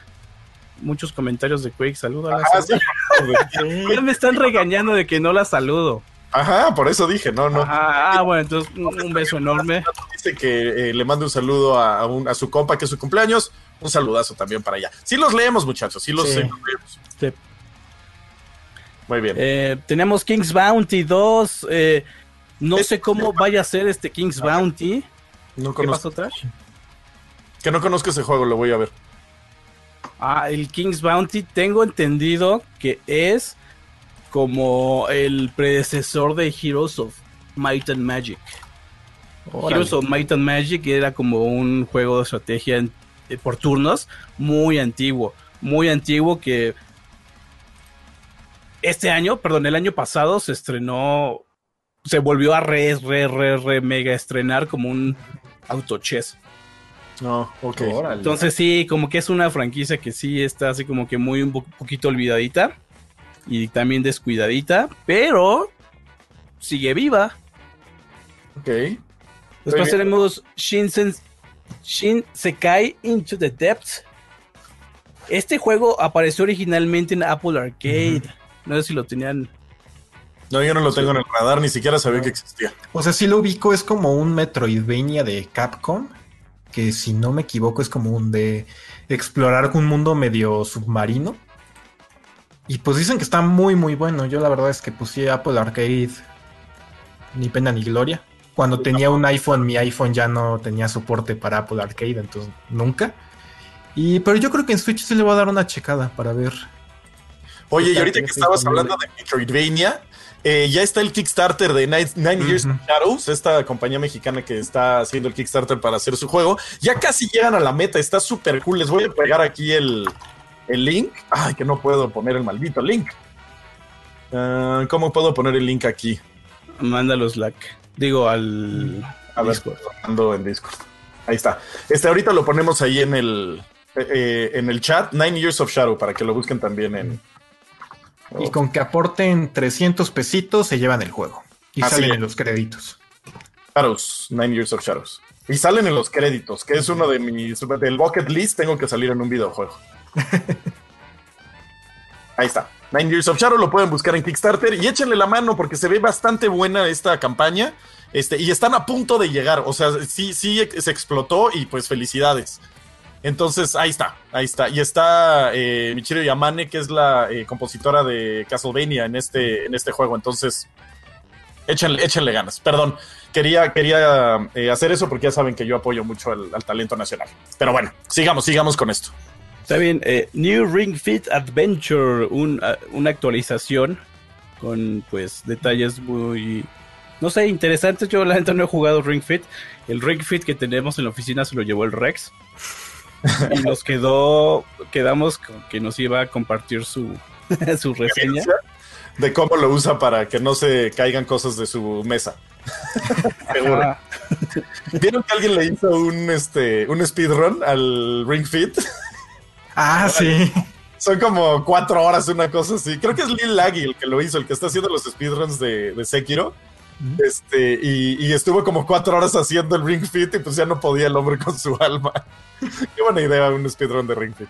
Muchos comentarios de Quake, saludos. Ah, sí. Ya me están regañando de que no la saludo. Ajá, por eso dije, no, no. Ajá, ah, bueno, entonces un, un beso enorme. Dice que eh, le mande un saludo a, a un- a su compa que es su cumpleaños. Un saludazo también para allá. Sí los leemos, muchachos, sí los, Sí. sí los leemos. Sí. Muy bien. Eh, tenemos King's Bounty 2. No sé cómo vaya a ser este King's Bounty. no ¿Qué conozco, pasó, Trash? que no conozco ese juego, lo voy a ver. Ah, el King's Bounty, tengo entendido que es como el predecesor de Heroes of Might and Magic. Órale. Heroes of Might and Magic era como un juego de estrategia en- eh, por turnos muy antiguo, muy antiguo que este año, perdón, el año pasado se estrenó, se volvió a re, re, re, re mega estrenar como un auto chess. No, ok. Órale. Entonces sí, como que es una franquicia que sí está así como que muy un po- poquito olvidadita y también descuidadita, pero sigue viva. Ok. Después tenemos Shinsen, Shin Sekai Into the Depths. Este juego apareció originalmente en Apple Arcade. No sé si lo tenían. No, yo no lo tengo en el radar, ni siquiera sabía que existía. O sea, si lo ubico, es como un Metroidvania de Capcom, que si no me equivoco es como un de explorar un mundo medio submarino. Y pues dicen que está muy muy bueno. Yo la verdad es que puse Apple Arcade ni pena ni gloria. Cuando tenía un iPhone, mi iPhone ya no tenía soporte para Apple Arcade, entonces nunca. Y pero yo creo que en Switch sí le voy a dar una checada para ver. Oye, y Está- ahorita que estabas hablando de Metroidvania, eh, ya está el Kickstarter de Nine, Nine Years of Ujú. Shadows, esta compañía mexicana que está haciendo el Kickstarter para hacer su juego. Ya casi llegan a la meta, está súper cool. Les voy a pegar aquí el, el link. Ay, que no puedo poner el maldito link. Ah, ¿Cómo puedo poner el link aquí? Mándalos Slack. Digo al A ver, Discord. ando en Discord. Ahí está. Este ahorita lo ponemos ahí en el eh, eh, en el chat. Nine Years of Shadow para que lo busquen también en. Y con que aporten 300 pesitos se llevan el juego. Y Así salen es. en los créditos. Shadows, Nine Years of Shadows. Y salen en los créditos, que es uno de mis. Del bucket list, tengo que salir en un videojuego. Ahí está. Nine Years of Shadow lo pueden buscar en Kickstarter y échenle la mano porque se ve bastante buena esta campaña. Este, y están a punto de llegar. O sea, sí, sí se explotó y pues felicidades. Entonces, ahí está, ahí está. Y está eh, Michiru Yamane, que es la eh, compositora de Castlevania en este, en este juego. Entonces, échenle, ganas. Perdón, quería, quería eh, hacer eso porque ya saben que yo apoyo mucho al, al talento nacional. Pero bueno, sigamos, sigamos con esto. Está bien, eh, New Ring Fit Adventure, un, ah, una actualización con pues detalles muy, no sé, interesantes. Yo la gente no he jugado Ring Fit. El Ring Fit que tenemos en la oficina se lo llevó el Rex. y nos quedó, quedamos con que nos iba a compartir su, su reseña. De cómo lo usa para que no se caigan cosas de su mesa. Seguro. ¿Vieron que alguien le hizo un, este, un speedrun al Ring Fit? Ah, sí. Son como cuatro horas, una cosa así. Creo que es Lil Laggy el que lo hizo, el que está haciendo los speedruns de, de Sekiro. Este, y, y estuvo como cuatro horas haciendo el Ring Fit y pues ya no podía el hombre con su alma. Qué buena idea un speedrun de Ring Fit.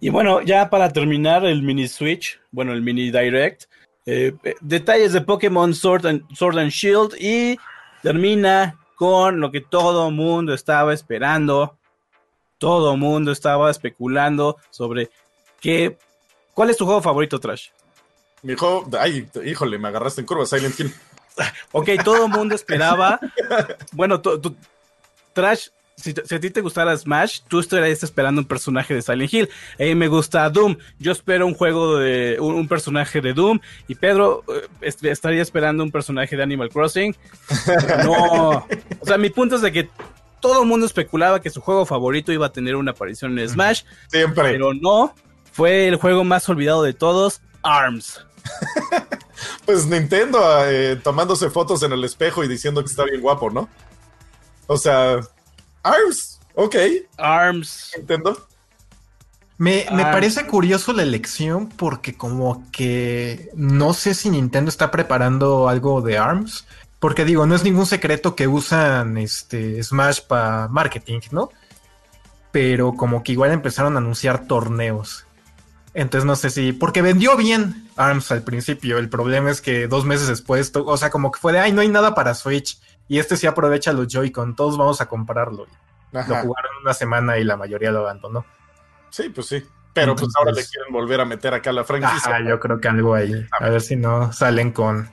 Y bueno, ya para terminar el mini Switch, bueno, el mini Direct, eh, eh, detalles de Pokémon Sword and, Sword and Shield y termina con lo que todo mundo estaba esperando. Todo mundo estaba especulando sobre qué. ¿Cuál es tu juego favorito, Trash? Mi hijo, ay, híjole, me agarraste en curva, Silent Hill. Ok, todo el mundo esperaba. bueno, tú- tú- Trash, si, a ti te gustara Smash, tú estarías esperando un personaje de Silent Hill. A mí me gusta Doom. Yo espero un juego de un, un personaje de Doom. Y Pedro eh, est- estaría esperando un personaje de Animal Crossing. No. O sea, mi punto es de que todo el mundo especulaba que su juego favorito iba a tener una aparición en Smash, Siempre. pero no. Fue el juego más olvidado de todos, ARMS. Pues Nintendo eh, tomándose fotos en el espejo y diciendo que está bien guapo, ¿no? O sea, ARMS, ok, ARMS. Nintendo. Me, me Ah. parece curioso la elección porque como que no sé si Nintendo está preparando algo de ARMS. Porque digo, no es ningún secreto que usan este Smash para marketing, ¿no? Pero como que igual empezaron a anunciar torneos. Entonces no sé si... Porque vendió bien ARMS al principio. El problema es que dos meses después, o sea, como que fue de, ay, no hay nada para Switch. Y este sí aprovecha los Joy-Con, todos vamos a comprarlo. Lo jugaron una semana y la mayoría lo abandonó. Sí, pues sí. Pero pues ahora le quieren volver a meter acá la franquicia. Ajá, yo creo que algo ahí. A ver si no salen con.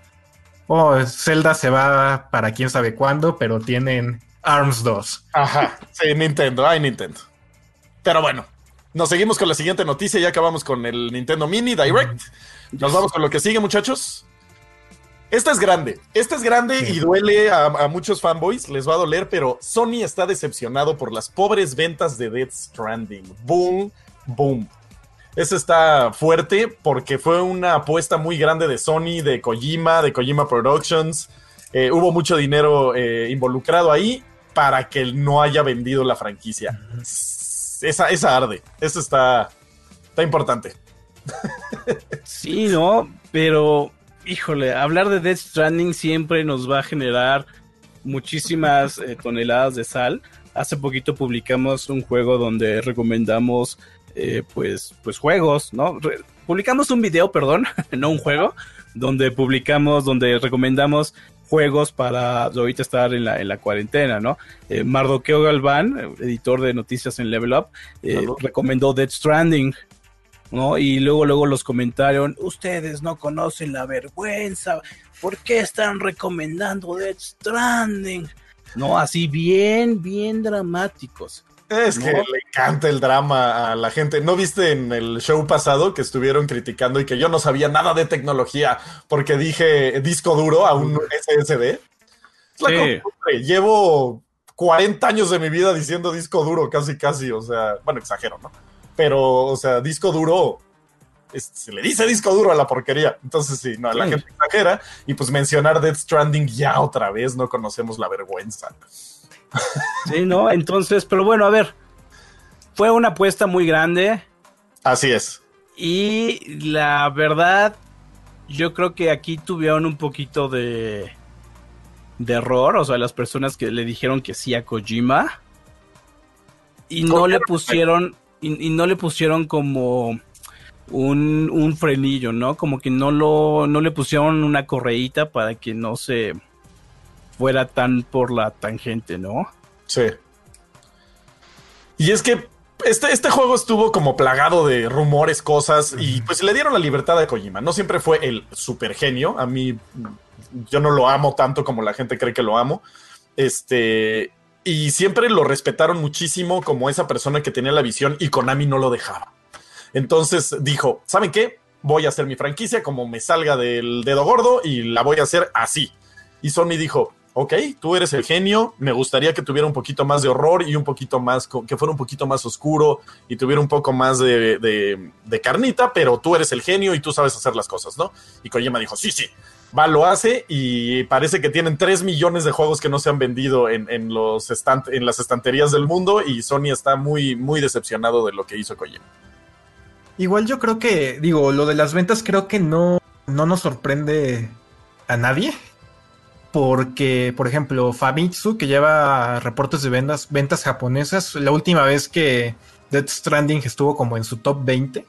Oh, Zelda se va para quién sabe cuándo, pero tienen ARMS 2. Ajá. Sí, Nintendo. Ay, Nintendo. Pero bueno, nos seguimos con la siguiente noticia. Ya acabamos con el Nintendo Mini Direct. Nos vamos con lo que sigue, muchachos. Esta es grande. Esta es grande Sí. y duele a, a muchos fanboys. Les va a doler, pero Sony está decepcionado por las pobres ventas de Death Stranding. Boom, boom. Eso está fuerte porque fue una apuesta muy grande de Sony, de Kojima, de Kojima Productions. Eh, hubo mucho dinero eh, involucrado ahí para que no haya vendido la franquicia. Esa, esa arde. Eso está, está importante. Sí, ¿no? Pero, híjole, hablar de Death Stranding siempre nos va a generar muchísimas eh, toneladas de sal. Hace poquito publicamos un juego donde recomendamos, eh, pues, pues juegos, ¿no? Re- publicamos un video, perdón, no un juego, donde publicamos, donde recomendamos juegos para ahorita estar en la, en la cuarentena, ¿no? Eh, Mardoqueo Galván, editor de noticias en Level Up, eh, recomendó Death Stranding, ¿no? Y luego, luego los comentaron, ustedes no conocen la vergüenza, ¿por qué están recomendando Death Stranding? No, así bien, bien dramáticos. Es que le encanta el drama a la gente. ¿No viste en el show pasado que estuvieron criticando y que yo no sabía nada de tecnología porque dije disco duro a un SSD? La Sí. Llevo 40 años de mi vida diciendo disco duro, casi, casi. O sea, bueno, exagero, ¿no? Pero, o sea, disco duro. es- se le dice disco duro a la porquería. Entonces, sí, no, la Sí. gente exagera. Y pues mencionar Death Stranding ya otra vez, no conocemos la vergüenza. Sí, ¿no? Entonces, pero bueno, a ver, fue una apuesta muy grande Así es. y la verdad, yo creo que aquí tuvieron un poquito de, de error, o sea, las personas que le dijeron que sí a Kojima y no le pusieron, y, y no le pusieron como un, un frenillo, ¿no? Como que no lo, no le pusieron una correíta para que no se fuera tan por la tangente, ¿no? Sí. Y es que este, este juego estuvo como plagado de rumores, cosas, y pues le dieron la libertad a Kojima. No siempre fue el super genio. A mí, yo no lo amo tanto como la gente cree que lo amo. Este. Y siempre lo respetaron muchísimo como esa persona que tenía la visión y Konami no lo dejaba. Entonces dijo, ¿saben qué? Voy a hacer mi franquicia como me salga del dedo gordo y la voy a hacer así. Y Sony dijo, ok, tú eres el genio, me gustaría que tuviera un poquito más de horror y un poquito más, que fuera un poquito más oscuro y tuviera un poco más de, de- de carnita, pero tú eres el genio y tú sabes hacer las cosas, ¿no? Y Kojima dijo, sí, sí, va, lo hace y parece que tienen 3 millones de juegos que no se han vendido en, en los en las estanterías del mundo y Sony está muy, muy decepcionado de lo que hizo Kojima. Igual yo creo que, digo, lo de las ventas creo que no, no nos sorprende a nadie. Porque, por ejemplo, Famitsu, que lleva reportes de ventas, ventas japonesas, la última vez que Death Stranding estuvo como en su top 20,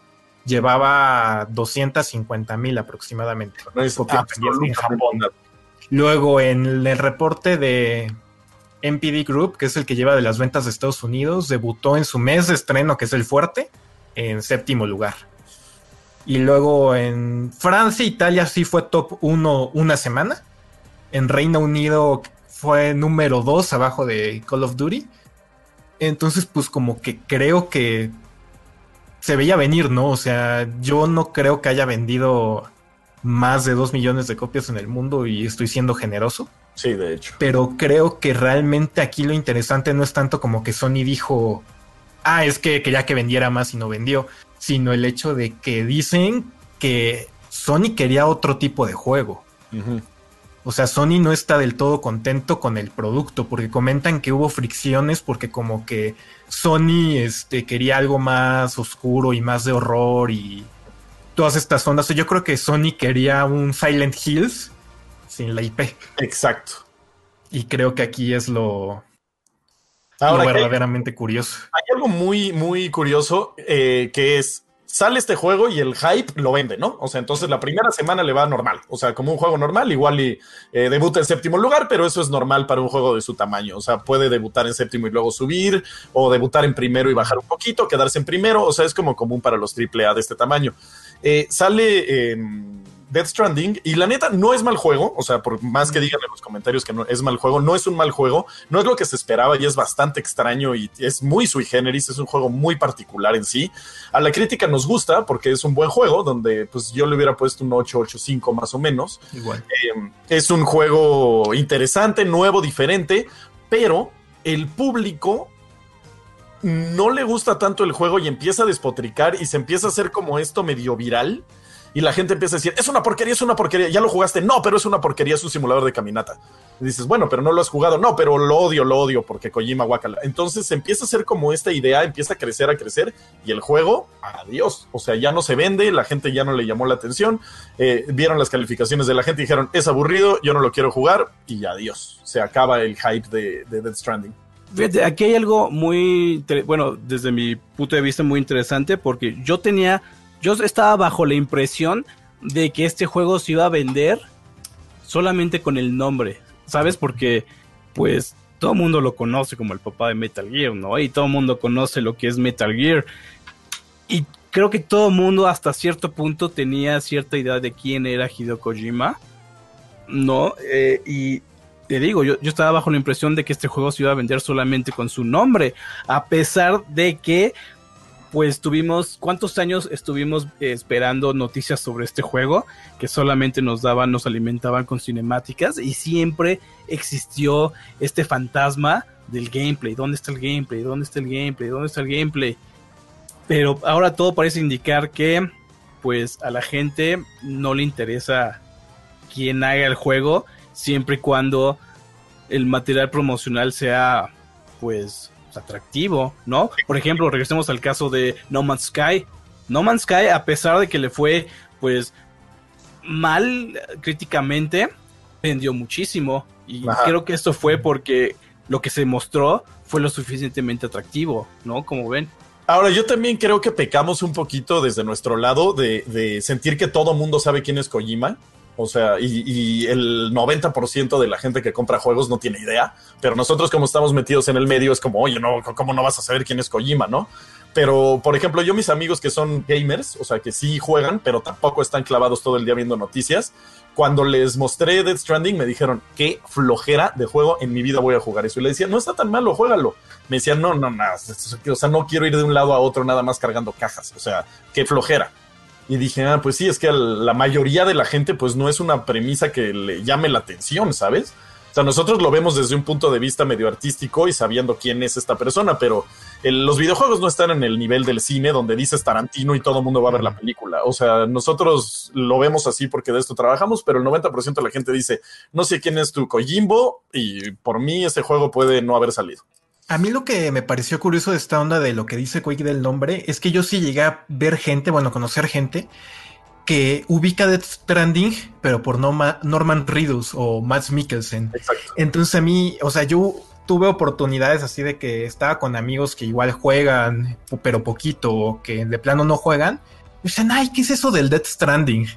llevaba 250 mil aproximadamente. No es en Japón. Luego, en el reporte de MPD Group, que es el que lleva de las ventas de Estados Unidos, debutó en su mes de estreno, que es el fuerte, en séptimo lugar. Y luego en Francia, Italia sí fue top 1 una semana. En Reino Unido fue número 2 abajo de Call of Duty. Entonces, pues como que creo que se veía venir, ¿no? O sea, yo no creo que haya vendido más de 2 millones de copias en el mundo y estoy siendo generoso. Sí, de hecho. Pero creo que realmente aquí lo interesante no es tanto como que Sony dijo, ah, es que quería que vendiera más y no vendió, sino el hecho de que dicen que Sony quería otro tipo de juego. O sea, Sony no está del todo contento con el producto porque comentan que hubo fricciones porque como que Sony este, quería algo más oscuro y más de horror y todas estas ondas. Yo creo que Sony quería un Silent Hills sin la IP. Exacto. Y creo que aquí es lo, lo verdaderamente curioso. Hay algo muy, muy curioso eh, que es sale este juego y el hype lo vende, ¿no? O sea, entonces la primera semana le va normal, o sea, como un juego normal, igual y eh, debuta en séptimo lugar, pero eso es normal para un juego de su tamaño, o sea, puede debutar en séptimo y luego subir, o debutar en primero y bajar un poquito, quedarse en primero, o sea, es como común para los AAA de este tamaño. Eh, sale... Death Stranding, y la neta no es mal juego, o sea, por más que digan en los comentarios que no es mal juego, no es un mal juego, no es lo que se esperaba y es bastante extraño y es muy sui generis, es un juego muy particular en sí. A la crítica nos gusta porque es un buen juego, donde pues yo le hubiera puesto un 885 más o menos. Igual. Eh, es un juego interesante, nuevo, diferente, pero el público no le gusta tanto el juego y empieza a despotricar y se empieza a hacer como esto medio viral y la gente empieza a decir, es una porquería, es una porquería, ya lo jugaste, no, pero es una porquería, es un simulador de caminata. Dices, bueno, pero no lo has jugado, no, pero lo odio, lo odio, porque Kojima guacala. Entonces empieza a ser como esta idea, empieza a crecer, a crecer, y el juego, adiós. O sea, ya no se vende, la gente ya no le llamó la atención, eh, vieron las calificaciones de la gente y dijeron, es aburrido, yo no lo quiero jugar, y adiós. Se acaba el hype de, de Death Stranding. Fíjate, aquí hay algo muy, bueno, desde mi punto de vista muy interesante, porque yo tenía yo estaba bajo la impresión de que este juego se iba a vender solamente con el nombre, ¿sabes? Porque pues todo el mundo lo conoce como el papá de Metal Gear, ¿no? Y todo el mundo conoce lo que es Metal Gear. Y creo que todo el mundo hasta cierto punto tenía cierta idea de quién era Hideo Kojima, ¿no? Eh, y te digo, yo, yo estaba bajo la impresión de que este juego se iba a vender solamente con su nombre, a pesar de que pues tuvimos, ¿cuántos años estuvimos eh, esperando noticias sobre este juego? Que solamente nos daban, nos alimentaban con cinemáticas y siempre existió este fantasma del gameplay. ¿Dónde está el gameplay? ¿Dónde está el gameplay? ¿Dónde está el gameplay? Pero ahora todo parece indicar que pues a la gente no le interesa quién haga el juego siempre y cuando el material promocional sea pues atractivo, ¿no? Por ejemplo, regresemos al caso de No Man's Sky. No Man's Sky, a pesar de que le fue, pues, mal críticamente, vendió muchísimo. Y creo que esto fue porque lo que se mostró fue lo suficientemente atractivo, ¿no? Como ven. Ahora, yo también creo que pecamos un poquito desde nuestro lado de, de sentir que todo mundo sabe quién es Kojima. O sea, y, el 90% de la gente que compra juegos no tiene idea, pero nosotros como estamos metidos en el medio es como, oye, no, ¿cómo no vas a saber quién es Kojima, no? Pero, por ejemplo, yo mis amigos que son gamers, o sea, que sí juegan, pero tampoco están clavados todo el día viendo noticias, cuando les mostré Death Stranding me dijeron, qué flojera de juego, en mi vida voy a jugar eso. Y le decía, no está tan malo, juégalo. Me decían, no, no, no, o sea, no quiero ir de un lado a otro nada más cargando cajas, o sea, qué flojera. Y dije, ah, pues sí, es que la mayoría de la gente pues no es una premisa que le llame la atención, ¿sabes? O sea, nosotros lo vemos desde un punto de vista medio artístico y sabiendo quién es esta persona, pero los videojuegos no están en el nivel del cine donde dices Tarantino y todo el mundo va a ver la película. O sea, nosotros lo vemos así porque de esto trabajamos, pero el 90% de la gente dice, no sé quién es tu Kojimbo y por mí ese juego puede no haber salido. A mí lo que me pareció curioso de esta onda de lo que dice Quake del nombre es que yo sí llegué a ver gente, bueno, conocer gente que ubica Death Stranding, pero por Norman Reedus o Max Mikkelsen. Exacto. Entonces a mí, o sea, yo tuve oportunidades así de que estaba con amigos que igual juegan, pero poquito, o que de plano no juegan. Y dicen, ay, ¿qué es eso del Death Stranding?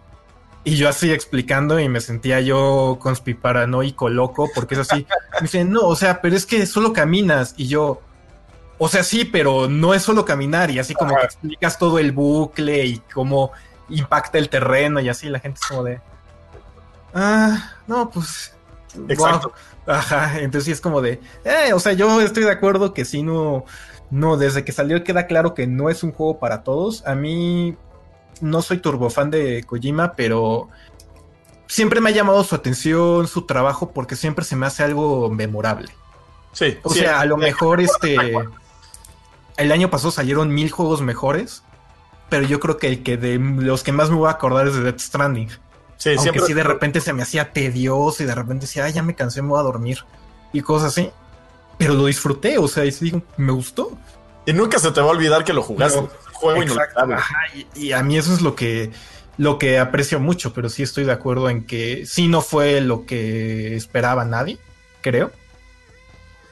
Y yo así explicando y me sentía yo conspiparanoico loco, porque es así. Me dicen, no, o sea, pero es que solo caminas. Y yo, o sea, sí, pero no es solo caminar. Y así como que explicas todo el bucle y cómo impacta el terreno y así. La gente es como de, ah, no, pues. Exacto. Ajá, entonces sí es como de, eh, o sea, yo estoy de acuerdo que sí, no, no, desde que salió queda claro que no es un juego para todos. A mí no soy turbofan de Kojima, pero siempre me ha llamado su atención, su trabajo, porque siempre se me hace algo memorable. Sí. O sea, a lo mejor este. El año pasado salieron mil juegos mejores, pero yo creo que el que de los que más me voy a acordar es de Death Stranding. Sí, Aunque siempre... sí de repente se me hacía tedioso y de repente decía, Ay, ya me cansé, me voy a dormir y cosas así. Pero lo disfruté, o sea, y digo, me gustó. Y nunca se te va a olvidar que lo jugaste. Juego y, y, a mí eso es lo que, lo que aprecio mucho, pero sí estoy de acuerdo en que sí no fue lo que esperaba nadie, creo.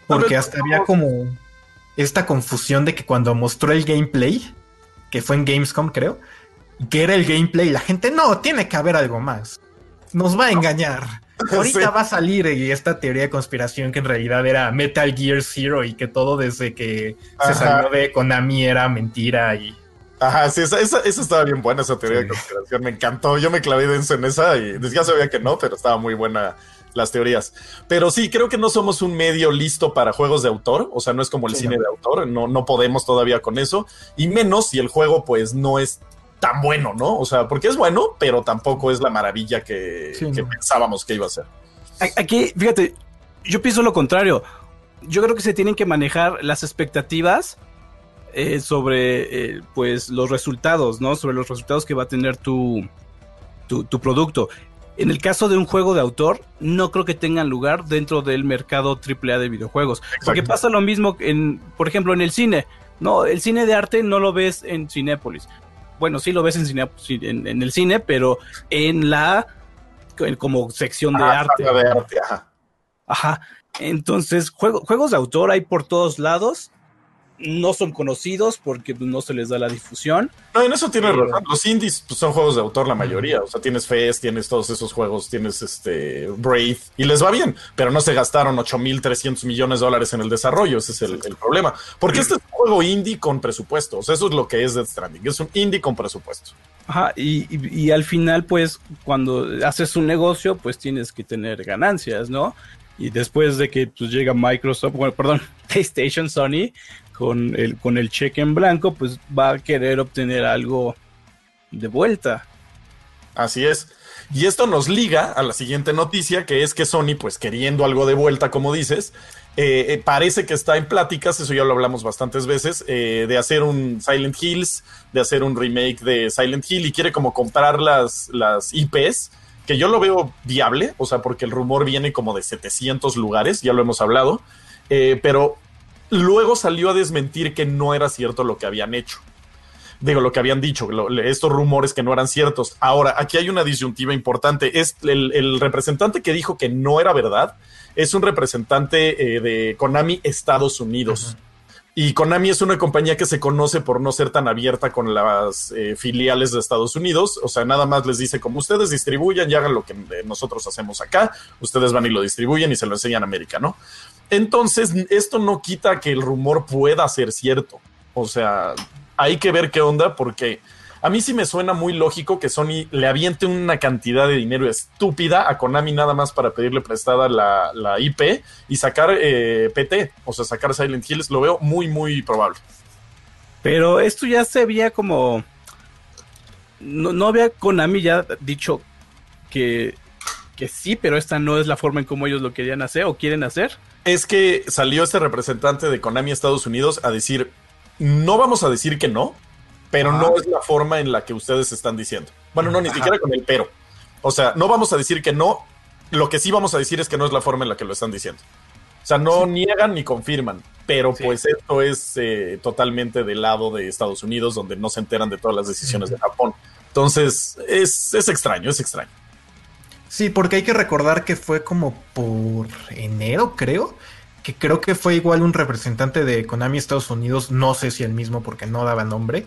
Porque hasta había como esta confusión de que cuando mostró el gameplay, que fue en Gamescom, creo, que era el gameplay, la gente, no, tiene que haber algo más. Nos va a engañar. Ahorita va a salir y esta teoría de conspiración que en realidad era Metal Gear Zero y que todo desde que se salió de Konami era mentira y... Ajá, sí, esa, esa, estaba bien buena, esa teoría de conspiración, me encantó, yo me clavé denso en esa y ya sabía que no, pero estaba muy buena las teorías. Pero sí, creo que no somos un medio listo para juegos de autor, o sea, no es como el cine de autor, no, no podemos todavía con eso, y menos si el juego pues no es tan bueno, ¿no? O sea, porque es bueno, pero tampoco es la maravilla que, pensábamos que iba a ser. Aquí, fíjate, yo pienso lo contrario. Yo creo que se tienen que manejar las expectativas eh, sobre eh, pues los resultados, ¿no? Sobre los resultados que va a tener tu, tu, tu, producto. En el caso de un juego de autor, no creo que tengan lugar dentro del mercado AAA de videojuegos. Porque pasa lo mismo en, por ejemplo, en el cine. No, el cine de arte no lo ves en Cinépolis bueno, sí lo ves en, en, el cine, pero en la como sección de arte. De arte ajá. ajá. Entonces, juegos de autor hay por todos lados no son conocidos porque pues, no se les da la difusión. No, en eso tienes razón. Los indies pues, son juegos de autor la mayoría. O sea, tienes Fest, tienes todos esos juegos, tienes este Brave y les va bien, pero no se gastaron 8.300 millones de dólares en el desarrollo. Ese es el, problema. Porque este es un juego indie con presupuesto. O sea, eso es lo que es Death Stranding. Es un indie con presupuesto. Ajá, y, y al final, pues, cuando haces un negocio, pues tienes que tener ganancias, ¿no? Y después de que pues, llega Microsoft, bueno, perdón, PlayStation, Sony, con el, con el cheque en blanco, pues va a querer obtener algo de vuelta. Así es. Y esto nos liga a la siguiente noticia, que es que Sony, pues queriendo algo de vuelta, como dices, eh, eh, parece que está en pláticas, eso ya lo hablamos bastantes veces, eh, de hacer un Silent Hills, de hacer un remake de Silent Hill y quiere como comprar las, las IPs, que yo lo veo viable, o sea, porque el rumor viene como de 700 lugares, ya lo hemos hablado, pero Luego salió a desmentir que no era cierto lo que habían hecho. Digo, lo que habían dicho, estos rumores que no eran ciertos. Ahora, aquí hay una disyuntiva importante. Es el, representante que dijo que no era verdad, es un representante eh, de Konami Estados Unidos. Y Konami es una compañía que se conoce por no ser tan abierta con las eh, filiales de Estados Unidos. O sea, nada más les dice, como ustedes distribuyan y hagan lo que eh, nosotros hacemos acá, ustedes van y lo distribuyen y se lo enseñan a América, ¿no? Entonces, esto no quita que el rumor pueda ser cierto. O sea, hay que ver qué onda porque a mí sí me suena muy lógico que Sony le aviente una cantidad de dinero estúpida a Konami nada más para pedirle prestada la, IP y sacar eh, PT, o sea, sacar Silent Hills, lo veo muy, muy probable. Pero esto ya se había como... No, no había Konami ya dicho que, que sí, pero esta no es la forma en cómo ellos lo querían hacer o quieren hacer es que salió este representante de Konami Estados Unidos a decir, no vamos a decir que no, pero no es la forma en la que ustedes están diciendo. Bueno, no, ni siquiera con el pero. O sea, no vamos a decir que no, lo que sí vamos a decir es que no es la forma en la que lo están diciendo. O sea, no niegan ni confirman, pero pues esto es eh, totalmente del lado de Estados Unidos, donde no se enteran de todas las decisiones de Japón. Entonces, es, es extraño, es extraño. Sí, porque hay que recordar que fue como por enero, creo, que creo que fue igual un representante de Konami Estados Unidos, no sé si el mismo porque no daba nombre,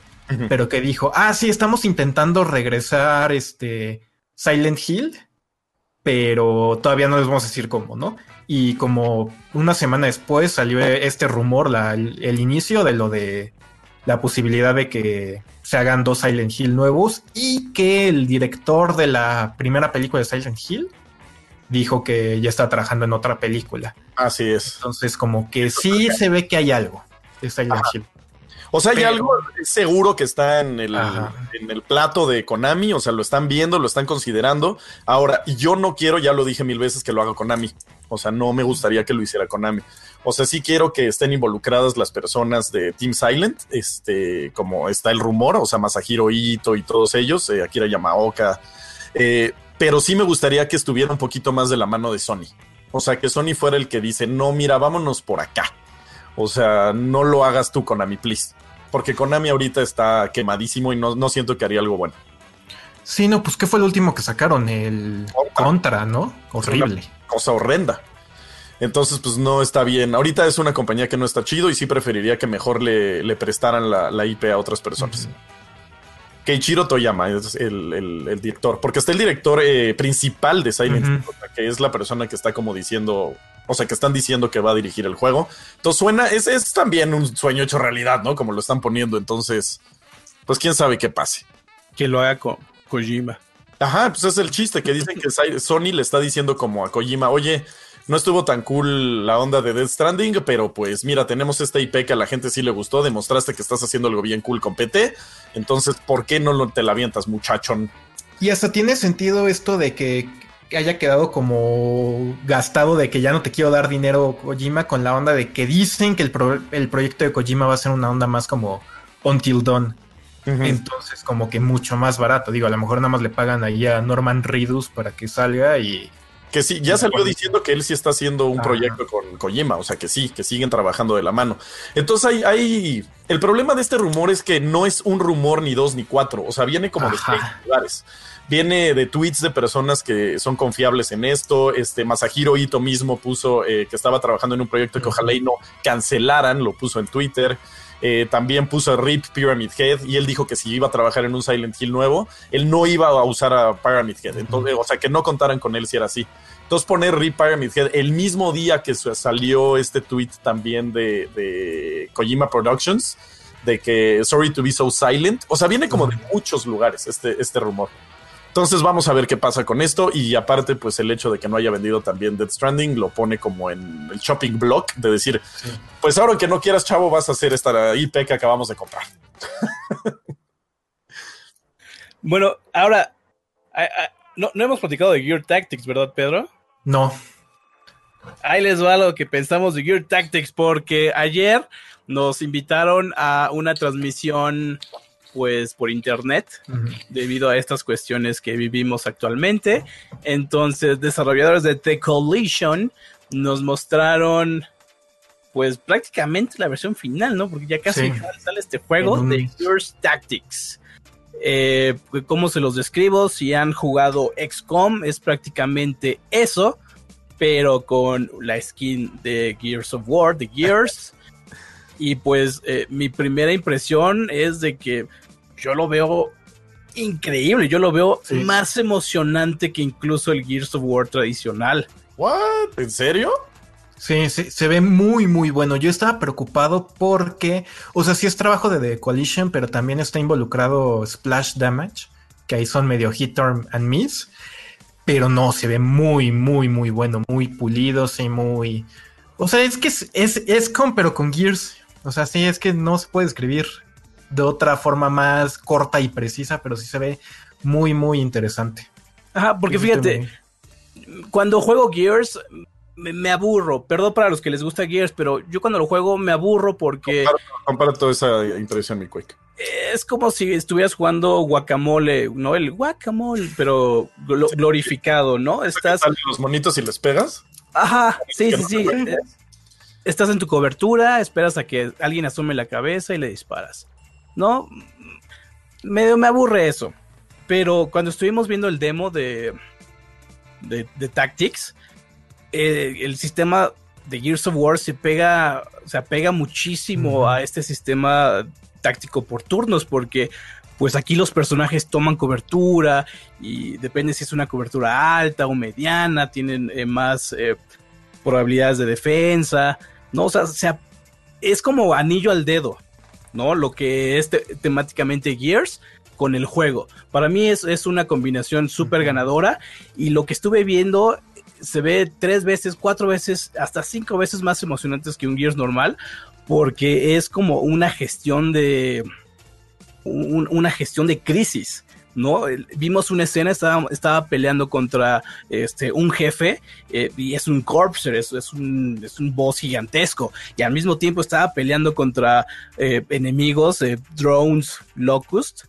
pero que dijo, ah, sí, estamos intentando regresar este Silent Hill, pero todavía no les vamos a decir cómo, ¿no? Y como una semana después salió este rumor, la, el inicio de lo de la posibilidad de que se hagan dos Silent Hill nuevos y que el director de la primera película de Silent Hill dijo que ya está trabajando en otra película. Así es. Entonces, como que sí se ve que hay algo de Silent Hill. O sea, hay algo seguro que está en el, en el plato de Konami, o sea, lo están viendo, lo están considerando. Ahora, yo no quiero, ya lo dije mil veces, que lo haga Konami. O sea, no me gustaría que lo hiciera Konami. O sea, sí quiero que estén involucradas las personas de Team Silent, este, como está el rumor, o sea, Masahiro Ito y todos ellos, eh, Akira Yamaoka. Eh, pero sí me gustaría que estuviera un poquito más de la mano de Sony. O sea, que Sony fuera el que dice, no, mira, vámonos por acá. O sea, no lo hagas tú, Konami, please. Porque Konami ahorita está quemadísimo y no, no siento que haría algo bueno. Sí, no, pues ¿qué fue el último que sacaron? El Contra, ¿no? Horrible. Cosa horrenda. Entonces, pues no está bien. Ahorita es una compañía que no está chido y sí preferiría que mejor le, le prestaran la, la, IP a otras personas. Keiichiro Toyama es el, el, el, director, porque está el director eh, principal de Silent Hill, que es la persona que está como diciendo, o sea, que están diciendo que va a dirigir el juego. Entonces suena, es, es también un sueño hecho realidad, ¿no? Como lo están poniendo. Entonces, pues quién sabe qué pase. Que lo haga con Kojima. Ajá, pues es el chiste que dicen que Sony le está diciendo como a Kojima, oye, no estuvo tan cool la onda de Death Stranding, pero pues mira, tenemos esta IP que a la gente sí le gustó, demostraste que estás haciendo algo bien cool con PT, entonces, ¿por qué no te la avientas, muchachón? Y hasta tiene sentido esto de que haya quedado como gastado de que ya no te quiero dar dinero Kojima con la onda de que dicen que el, pro el proyecto de Kojima va a ser una onda más como Until Dawn. Uh -huh. Entonces, como que mucho más barato. Digo, a lo mejor nada más le pagan ahí a Norman Reedus para que salga y. Que sí, ya salió diciendo que él sí está haciendo un Ajá. proyecto con Kojima, o sea que sí, que siguen trabajando de la mano. Entonces hay, hay, el problema de este rumor es que no es un rumor ni dos ni cuatro, o sea, viene como Ajá. de seis lugares. Viene de tweets de personas que son confiables en esto. Este Masahiro Ito mismo puso eh, que estaba trabajando en un proyecto que ojalá y no cancelaran, lo puso en Twitter. Eh, también puso RIP Pyramid Head y él dijo que si iba a trabajar en un Silent Hill nuevo, él no iba a usar a Pyramid Head. Entonces, o sea, que no contaran con él si era así. Entonces poner RIP Pyramid Head el mismo día que salió este tweet también de, de Kojima Productions, de que Sorry to be so silent. O sea, viene como de muchos lugares este, este rumor. Entonces vamos a ver qué pasa con esto y aparte pues el hecho de que no haya vendido también Dead Stranding lo pone como en el shopping block de decir, sí. pues ahora que no quieras chavo vas a hacer esta IP que acabamos de comprar. bueno, ahora a, a, no, no hemos platicado de Gear Tactics, ¿verdad Pedro? No. Ahí les va lo que pensamos de Gear Tactics porque ayer nos invitaron a una transmisión pues por internet uh -huh. debido a estas cuestiones que vivimos actualmente. Entonces, desarrolladores de The Collision nos mostraron pues prácticamente la versión final, ¿no? Porque ya casi sí. sale este juego de Yours Tactics. Eh, ¿Cómo se los describo? Si han jugado XCOM, es prácticamente eso, pero con la skin de Gears of War, de Gears. Y pues eh, mi primera impresión es de que yo lo veo increíble, yo lo veo sí. más emocionante que incluso el Gears of War tradicional. ¿What? ¿En serio? Sí, sí, se ve muy, muy bueno. Yo estaba preocupado porque, o sea, sí es trabajo de The Coalition, pero también está involucrado Splash Damage, que ahí son medio hit and miss. Pero no, se ve muy, muy, muy bueno, muy pulido, sí, muy. O sea, es que es, es, es con, pero con Gears. O sea, sí, es que no se puede escribir de otra forma más corta y precisa, pero sí se ve muy, muy interesante. Ajá, porque sí, fíjate, muy... cuando juego Gears me, me, aburro. Perdón para los que les gusta Gears, pero yo cuando lo juego me aburro porque. Compara, compara toda esa impresión, mi Quake. Es como si estuvieras jugando guacamole, ¿no? El guacamole, pero glorificado, ¿no? Estás. los monitos y les pegas? Ajá, sí, sí, sí. Estás en tu cobertura, esperas a que alguien asome la cabeza y le disparas. ¿no? Medio me aburre eso. Pero cuando estuvimos viendo el demo de, de, de Tactics, eh, el sistema de Gears of War se pega, se apega muchísimo a este sistema táctico por turnos, porque pues aquí los personajes toman cobertura y depende si es una cobertura alta o mediana, tienen eh, más eh, probabilidades de defensa, ¿no? O sea, es como anillo al dedo. ¿no? Lo que es te temáticamente Gears con el juego. Para mí es, es una combinación súper ganadora y lo que estuve viendo se ve tres veces, cuatro veces, hasta cinco veces más emocionantes que un Gears normal porque es como una gestión de un, una gestión de crisis. ¿No? Vimos una escena, estaba, estaba peleando contra este, un jefe eh, y es un corpser, es, es, un, es un boss gigantesco y al mismo tiempo estaba peleando contra eh, enemigos, eh, drones, locust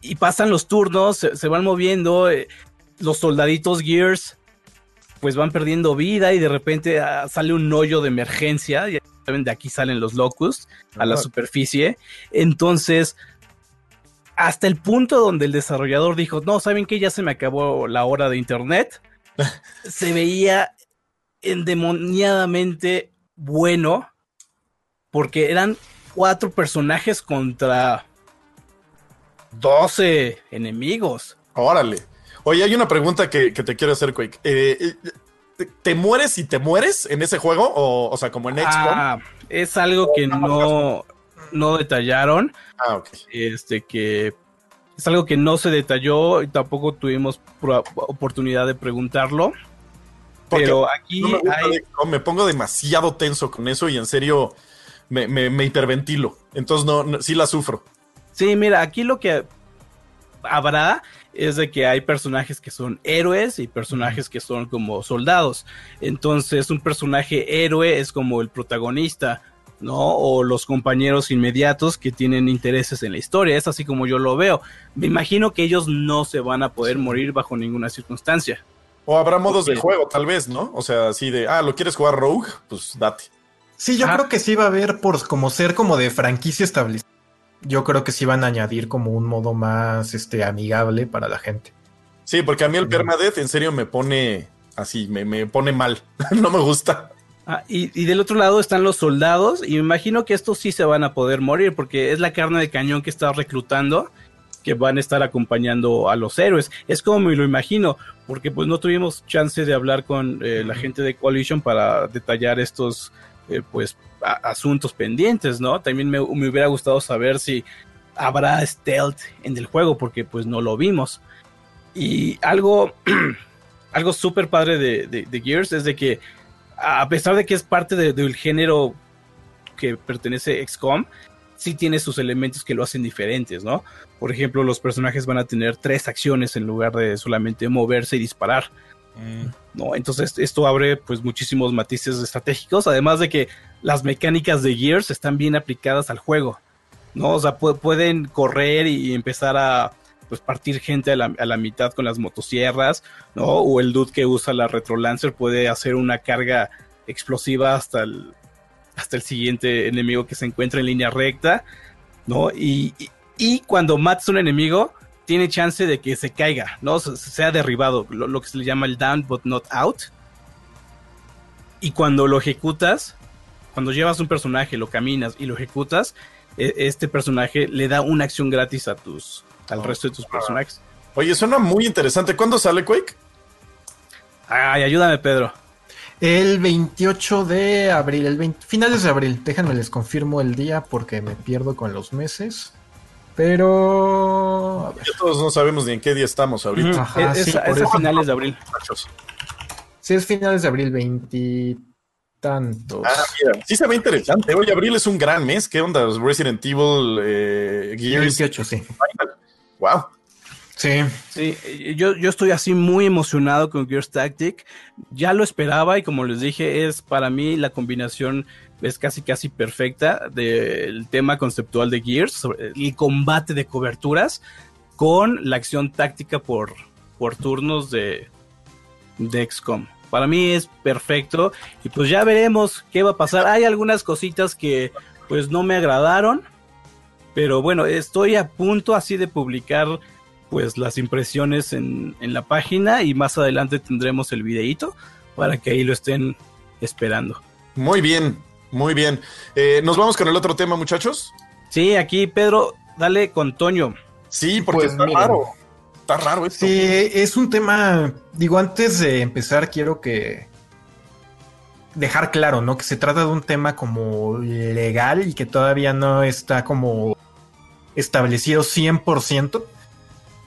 y pasan los turnos, se, se van moviendo, los soldaditos Gears pues van perdiendo vida y de repente ah, sale un hoyo de emergencia. Ya saben, de aquí salen los locust a la superficie. Entonces, hasta el punto donde el desarrollador dijo, no, ¿saben qué? Ya se me acabó la hora de internet. se veía endemoniadamente bueno porque eran cuatro personajes contra 12 enemigos. Órale. Oye, hay una pregunta que, que te quiero hacer, Quake. Eh, eh, ¿te- ¿Te mueres y te mueres en ese juego? O, o sea, como en XCOM. Ah, es algo que no, no detallaron. Ah, ok. Este que es algo que no se detalló y tampoco tuvimos oportunidad de preguntarlo. Porque Pero aquí No me, hay, de me pongo demasiado tenso con eso y en serio me, me- me hiperventilo. Entonces, no, no- sí la sufro. Sí, mira, aquí lo que habrá es de que hay personajes que son héroes y personajes que son como soldados. Entonces, un personaje héroe es como el protagonista, ¿no? O los compañeros inmediatos que tienen intereses en la historia. Es así como yo lo veo. Me imagino que ellos no se van a poder morir bajo ninguna circunstancia. O habrá modos de juego, tal vez, ¿no? O sea, así de, ah, ¿lo quieres jugar Rogue? Pues date. Sí, yo Ah. creo que sí va a haber por como ser como de franquicia establecida. Yo creo que sí van a añadir como un modo más este amigable para la gente. Sí, porque a mí el permadeath en serio me pone así, me, me pone mal. no me gusta. Ah, y, y del otro lado están los soldados, y me imagino que estos sí se van a poder morir, porque es la carne de cañón que está reclutando, que van a estar acompañando a los héroes. Es como me lo imagino, porque pues no tuvimos chance de hablar con eh, la gente de Coalition para detallar estos eh, pues a- asuntos pendientes, ¿no? También me, me hubiera gustado saber si habrá stealth en el juego, porque pues no lo vimos. Y algo, algo súper padre de, de- de Gears es de que a pesar de que es parte de- del género que pertenece a XCOM, sí tiene sus elementos que lo hacen diferentes, ¿no? Por ejemplo, los personajes van a tener tres acciones en lugar de solamente moverse y disparar, ¿no? Entonces esto abre pues muchísimos matices estratégicos, además de que las mecánicas de Gears están bien aplicadas al juego, ¿no? O sea, pu- pueden correr y empezar a pues partir gente a la, a la mitad con las motosierras, ¿no? O el dude que usa la Retrolancer puede hacer una carga explosiva hasta el, hasta el siguiente enemigo que se encuentra en línea recta, ¿no? Y, y, cuando matas a un enemigo, tiene chance de que se caiga, ¿no? Se- sea derribado, lo, lo que se le llama el down but not out. Y cuando lo ejecutas, cuando llevas un personaje, lo caminas y lo ejecutas, e- este personaje le da una acción gratis a tus al resto de tus personajes. Oye, suena muy interesante. ¿Cuándo sale Quake? Ay, ayúdame, Pedro. El 28 de abril, el 20 finales de abril. Déjenme les confirmo el día porque me pierdo con los meses. Pero Ya todos no sabemos ni en qué día estamos ahorita. Ajá, es sí, es es finales de abril. sí es finales de abril, veintitantos. Ah, mira, sí se ve interesante. Oye, abril es un gran mes. ¿Qué onda? Resident Evil, eh, Gears. 28, sí. Final. Wow. Sí. Sí, yo, yo estoy así muy emocionado con Gears Tactic. Ya lo esperaba y como les dije, es para mí la combinación es casi casi perfecta del tema conceptual de Gears, el combate de coberturas con la acción táctica por, por turnos de, de XCOM. Para mí es perfecto y pues ya veremos qué va a pasar. Hay algunas cositas que pues no me agradaron, pero bueno, estoy a punto así de publicar pues las impresiones en, en la página y más adelante tendremos el videíto para que ahí lo estén esperando. Muy bien, muy bien. Eh, Nos vamos con el otro tema, muchachos. Sí, aquí Pedro, dale con Toño. Sí, porque Pues está miren. raro. Está raro esto. Sí, es un tema, digo, antes de empezar quiero que dejar claro, ¿no? Que se trata de un tema como legal y que todavía no está como establecido 100%,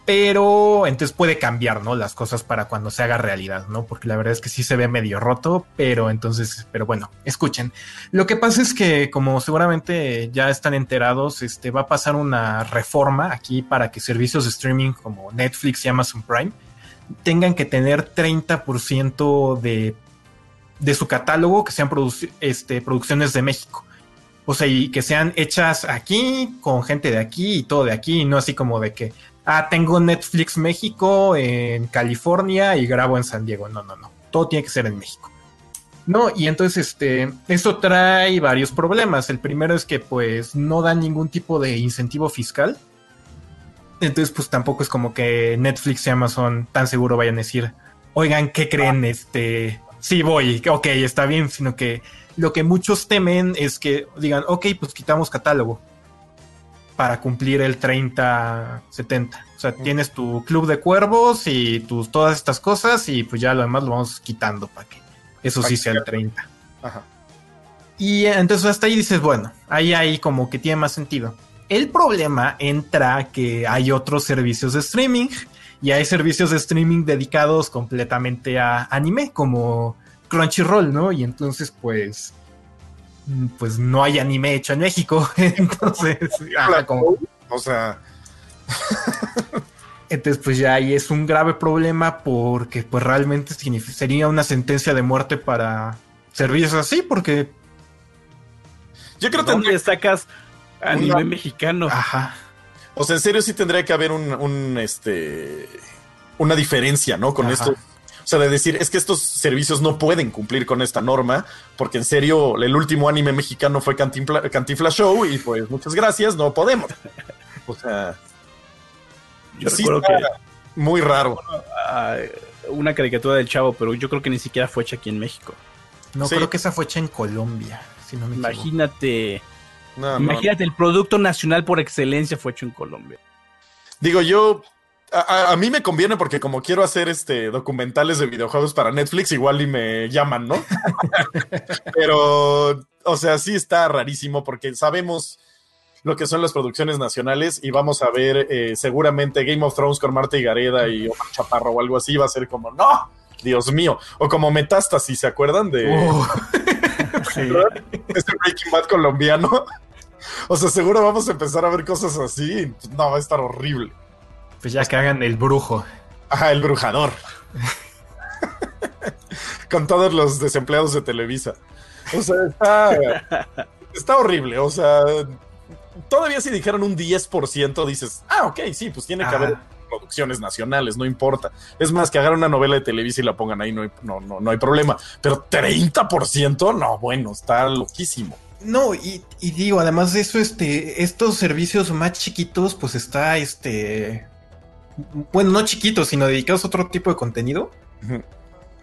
pero entonces puede cambiar, ¿no? Las cosas para cuando se haga realidad, ¿no? Porque la verdad es que sí se ve medio roto, pero entonces, pero bueno, escuchen. Lo que pasa es que, como seguramente ya están enterados, este va a pasar una reforma aquí para que servicios de streaming como Netflix y Amazon Prime tengan que tener 30% de, de su catálogo que sean produci- este, producciones de México. O sea, y que sean hechas aquí, con gente de aquí y todo de aquí, y no así como de que ah, tengo Netflix México en California y grabo en San Diego. No, no, no. Todo tiene que ser en México. No, y entonces este, esto trae varios problemas. El primero es que pues no dan ningún tipo de incentivo fiscal. Entonces pues tampoco es como que Netflix y Amazon tan seguro vayan a decir, oigan, ¿qué creen? Este, sí voy, ok, está bien, sino que lo que muchos temen es que digan, ok, pues quitamos catálogo para cumplir el 30-70. O sea, tienes tu club de cuervos y tus, todas estas cosas y pues ya lo demás lo vamos quitando para que eso sí sea el 30. Ajá. Y entonces hasta ahí dices, bueno, ahí hay como que tiene más sentido. El problema entra que hay otros servicios de streaming y hay servicios de streaming dedicados completamente a anime, como Crunchyroll, ¿no? Y entonces, pues, pues no hay anime hecho en México. entonces, como... o sea. Entonces, pues ya ahí es un grave problema porque pues realmente sería una sentencia de muerte para servicios así, porque... Yo creo que tendría... sacas anime mexicano? Ajá. O sea, en serio sí tendría que haber un, este, una diferencia, ¿no? Con esto. O sea, de decir, es que estos servicios no pueden cumplir con esta norma, porque en serio, el último anime mexicano fue Cantinfla Show y pues muchas gracias, no podemos. O sea... Yo sí que muy raro. una caricatura del chavo, pero yo creo que ni siquiera fue hecha aquí en México. No, creo que esa fue hecha en Colombia. Si no me imagínate. imagínate, el producto nacional por excelencia fue hecho en Colombia. Digo, yo. A, mí me conviene porque como quiero hacer este documentales de videojuegos para Netflix, igual y me llaman, ¿no? Pero, o sea, sí está rarísimo porque sabemos lo que son las producciones nacionales y vamos a ver eh, seguramente Game of Thrones con Marta y Gareda y Omar Chaparro o algo así, va a ser como, no, Dios mío, o como Metástasis, ¿se acuerdan de uh. este Breaking Bad colombiano? O sea, seguro vamos a empezar a ver cosas así. No, va a estar horrible. Pues ya que hagan el brujo. Ajá, el brujador. Con todos los desempleados de Televisa. O sea, está, está horrible. O sea, todavía si dijeran un 10%, dices, ah, ok, sí, pues tiene que haber producciones nacionales, no importa. Es más, que hagan una novela de Televisa y la pongan ahí, no hay, no, no, no hay problema. Pero 30%, no, bueno, está loquísimo. No, y, digo, además de eso, este, estos servicios más chiquitos, pues está este. Bueno, no chiquitos, sino dedicados a otro tipo de contenido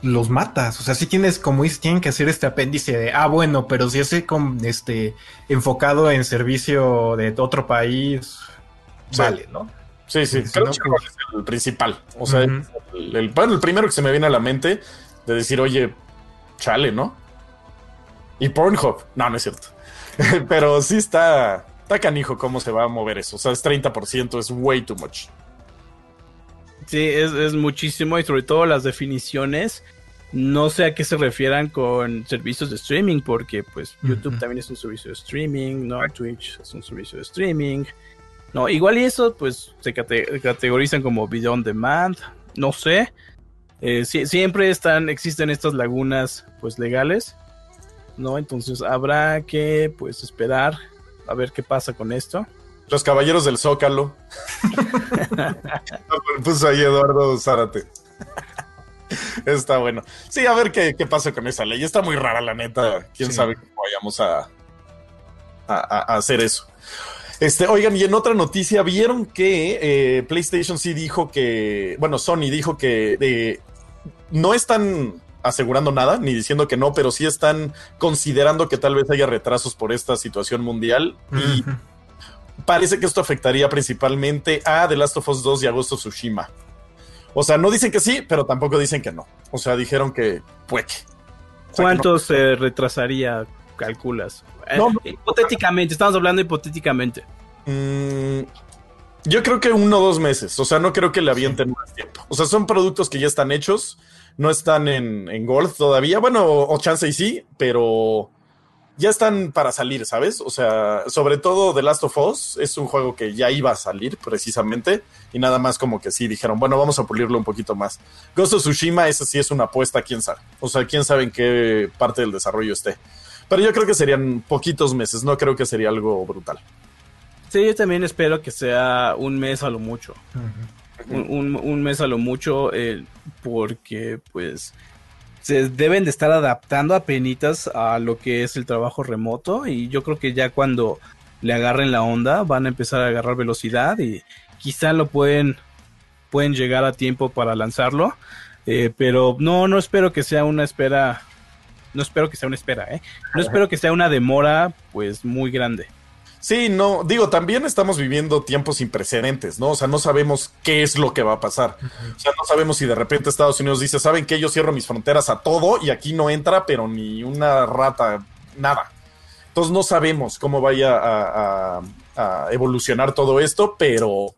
los matas. O sea, si tienes, como dices, tienen que hacer este apéndice de, ah, bueno, pero si es este, enfocado en servicio de otro país, vale, ¿no? Sí, sí, creo que es el principal. O sea, el, el, primero que se me viene a la mente de decir, oye, chale, ¿no? Y Pornhub, no, no es cierto. pero sí está, está canijo cómo se va a mover eso. O sea, es 30%, es way too much. Sí, es, muchísimo y sobre todo las definiciones. No sé a qué se refieran con servicios de streaming, porque pues YouTube también es un servicio de streaming, ¿no? Twitch es un servicio de streaming. No, igual y eso pues se categorizan como video on demand, no sé. Eh, siempre están, existen estas lagunas pues legales, ¿no? Entonces habrá que pues esperar a ver qué pasa con esto. Los caballeros del Zócalo. Puso ahí Eduardo Zárate. Está bueno. Sí, a ver qué, pasa con esa ley. Está muy rara, la neta. Quién sabe cómo vayamos a, a, hacer eso. Este, oigan, y en otra noticia, vieron que eh, PlayStation sí dijo que, bueno, Sony dijo que eh, no están asegurando nada, ni diciendo que no, pero sí están considerando que tal vez haya retrasos por esta situación mundial. Y parece que esto afectaría principalmente a The Last of Us 2 y Agosto Tsushima. O sea, no dicen que sí, pero tampoco dicen que no. O sea, dijeron que puede. ¿Cuánto se retrasaría, calculas? Eh, hipotéticamente, estamos hablando hipotéticamente. Mm, yo creo que uno o dos meses. O sea, no creo que le avienten más tiempo. O sea, son productos que ya están hechos, no están en, en Gold todavía. Bueno, o chance y sí, pero ya están para salir, ¿sabes? O sea, sobre todo The Last of Us es un juego que ya iba a salir precisamente y nada más como que sí dijeron, bueno, vamos a pulirlo un poquito más. Ghost of Tsushima, esa sí es una apuesta, quién sabe. O sea, quién sabe en qué parte del desarrollo esté. Pero yo creo que serían poquitos meses, no creo que sería algo brutal. Sí, yo también espero que sea un mes a lo mucho. un, mes a lo mucho, eh, porque pues se deben de estar adaptando a penitas a lo que es el trabajo remoto y yo creo que ya cuando le agarren la onda van a empezar a agarrar velocidad y quizá lo pueden pueden llegar a tiempo para lanzarlo. Eh, pero no no espero que sea una espera no espero que sea una espera eh no espero que sea una demora pues muy grande Sí, no, digo, también estamos viviendo tiempos sin precedentes, ¿no? O sea, no sabemos qué es lo que va a pasar. O sea, no sabemos si de repente Estados Unidos dice, ¿saben qué? Yo cierro mis fronteras a todo y aquí no entra, pero ni una rata, nada. Entonces no sabemos cómo vaya a, evolucionar todo esto, pero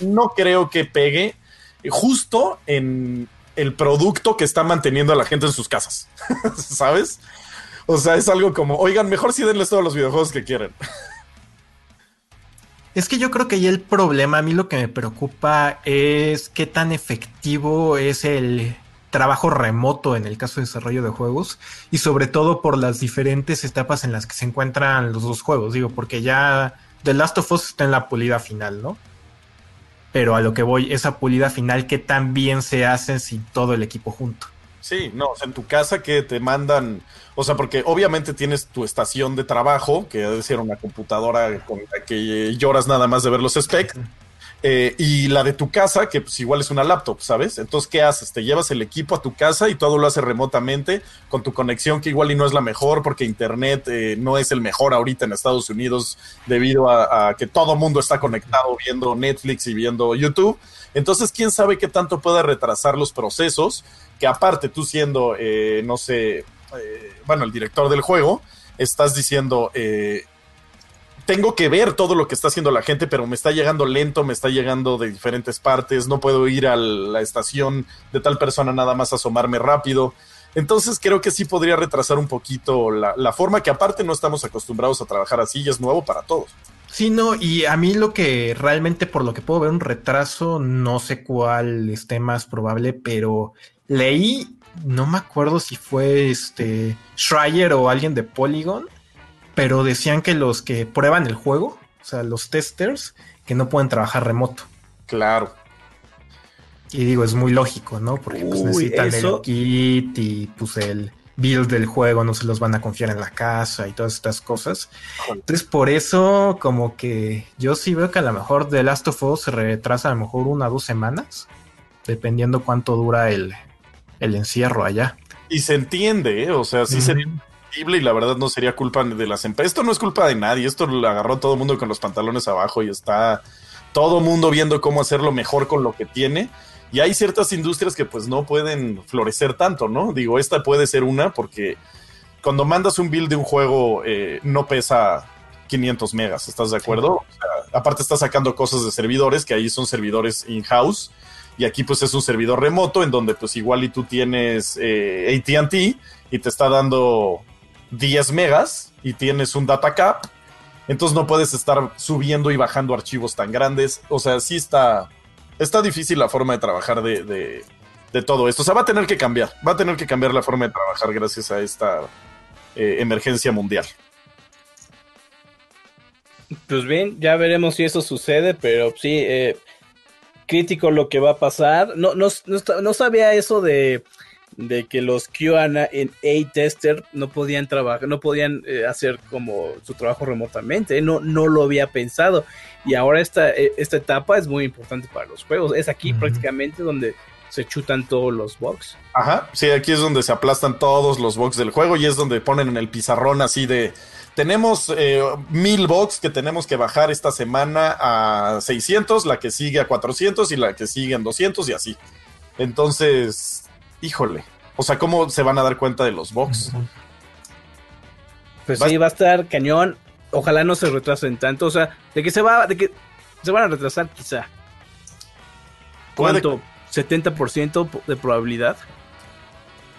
no creo que pegue justo en el producto que está manteniendo a la gente en sus casas, ¿sabes? O sea, es algo como, oigan, mejor si denles todos los videojuegos que quieren. Es que yo creo que ahí el problema, a mí lo que me preocupa es qué tan efectivo es el trabajo remoto en el caso de desarrollo de juegos y sobre todo por las diferentes etapas en las que se encuentran los dos juegos, digo, porque ya The Last of Us está en la pulida final, ¿no? Pero a lo que voy, esa pulida final, ¿qué tan bien se hace sin todo el equipo junto? Sí, no, en tu casa que te mandan, o sea, porque obviamente tienes tu estación de trabajo, que debe ser una computadora con la que lloras nada más de ver los specs, eh, y la de tu casa, que pues igual es una laptop, ¿sabes? Entonces, ¿qué haces? Te llevas el equipo a tu casa y todo lo haces remotamente con tu conexión, que igual y no es la mejor, porque Internet eh, no es el mejor ahorita en Estados Unidos debido a, que todo mundo está conectado viendo Netflix y viendo YouTube. Entonces, ¿quién sabe qué tanto pueda retrasar los procesos? que aparte tú siendo, eh, no sé, eh, bueno, el director del juego, estás diciendo, eh, tengo que ver todo lo que está haciendo la gente, pero me está llegando lento, me está llegando de diferentes partes, no puedo ir a la estación de tal persona nada más asomarme rápido. Entonces creo que sí podría retrasar un poquito la, la forma que aparte no estamos acostumbrados a trabajar así y es nuevo para todos. Sí, no, y a mí lo que realmente por lo que puedo ver un retraso, no sé cuál esté más probable, pero leí, no me acuerdo si fue este Schreier o alguien de Polygon, pero decían que los que prueban el juego, o sea, los testers, que no pueden trabajar remoto. Claro. Y digo, es muy lógico, ¿no? Porque pues, necesitan el kit y pues el build del juego no se los van a confiar en la casa y todas estas cosas. Entonces, por eso, como que yo sí veo que a lo mejor The Last of Us se retrasa a lo mejor una o dos semanas, dependiendo cuánto dura el, el encierro allá. Y se entiende, ¿eh? o sea, sí y la verdad no sería culpa de las empresas. Esto no es culpa de nadie, esto lo agarró todo el mundo con los pantalones abajo y está todo el mundo viendo cómo hacerlo mejor con lo que tiene. Y hay ciertas industrias que pues no pueden florecer tanto, ¿no? Digo, esta puede ser una porque cuando mandas un build de un juego eh, no pesa 500 megas, ¿estás de acuerdo? aparte está sacando cosas de servidores, que ahí son servidores in-house y aquí pues es un servidor remoto en donde pues igual y tú tienes eh, ATT y te está dando 10 megas y tienes un data cap, entonces no puedes estar subiendo y bajando archivos tan grandes, o sea, sí está, está difícil la forma de trabajar de, de, todo esto, o sea, va a tener que cambiar, va a tener que cambiar la forma de trabajar gracias a esta eh, emergencia mundial. Pues bien, ya veremos si eso sucede, pero sí, eh, crítico lo que va a pasar. No, no, no, sabía eso de, de, que los QA en A-Tester no podían trabajar, no podían eh, hacer como su trabajo remotamente. No, no lo había pensado. Y ahora esta, eh, esta etapa es muy importante para los juegos. Es aquí prácticamente donde se chutan todos los bugs. Ajá, sí, aquí es donde se aplastan todos los bugs del juego y es donde ponen en el pizarrón así de tenemos eh, mil box que tenemos que bajar esta semana a 600, la que sigue a 400 y la que sigue en 200 y así. Entonces, híjole. O sea, ¿cómo se van a dar cuenta de los box? Pues sí, va a estar cañón. Ojalá no se retrasen tanto. O sea, de que se va, de que se van a retrasar quizá. ¿Cuánto? ¿70% de probabilidad?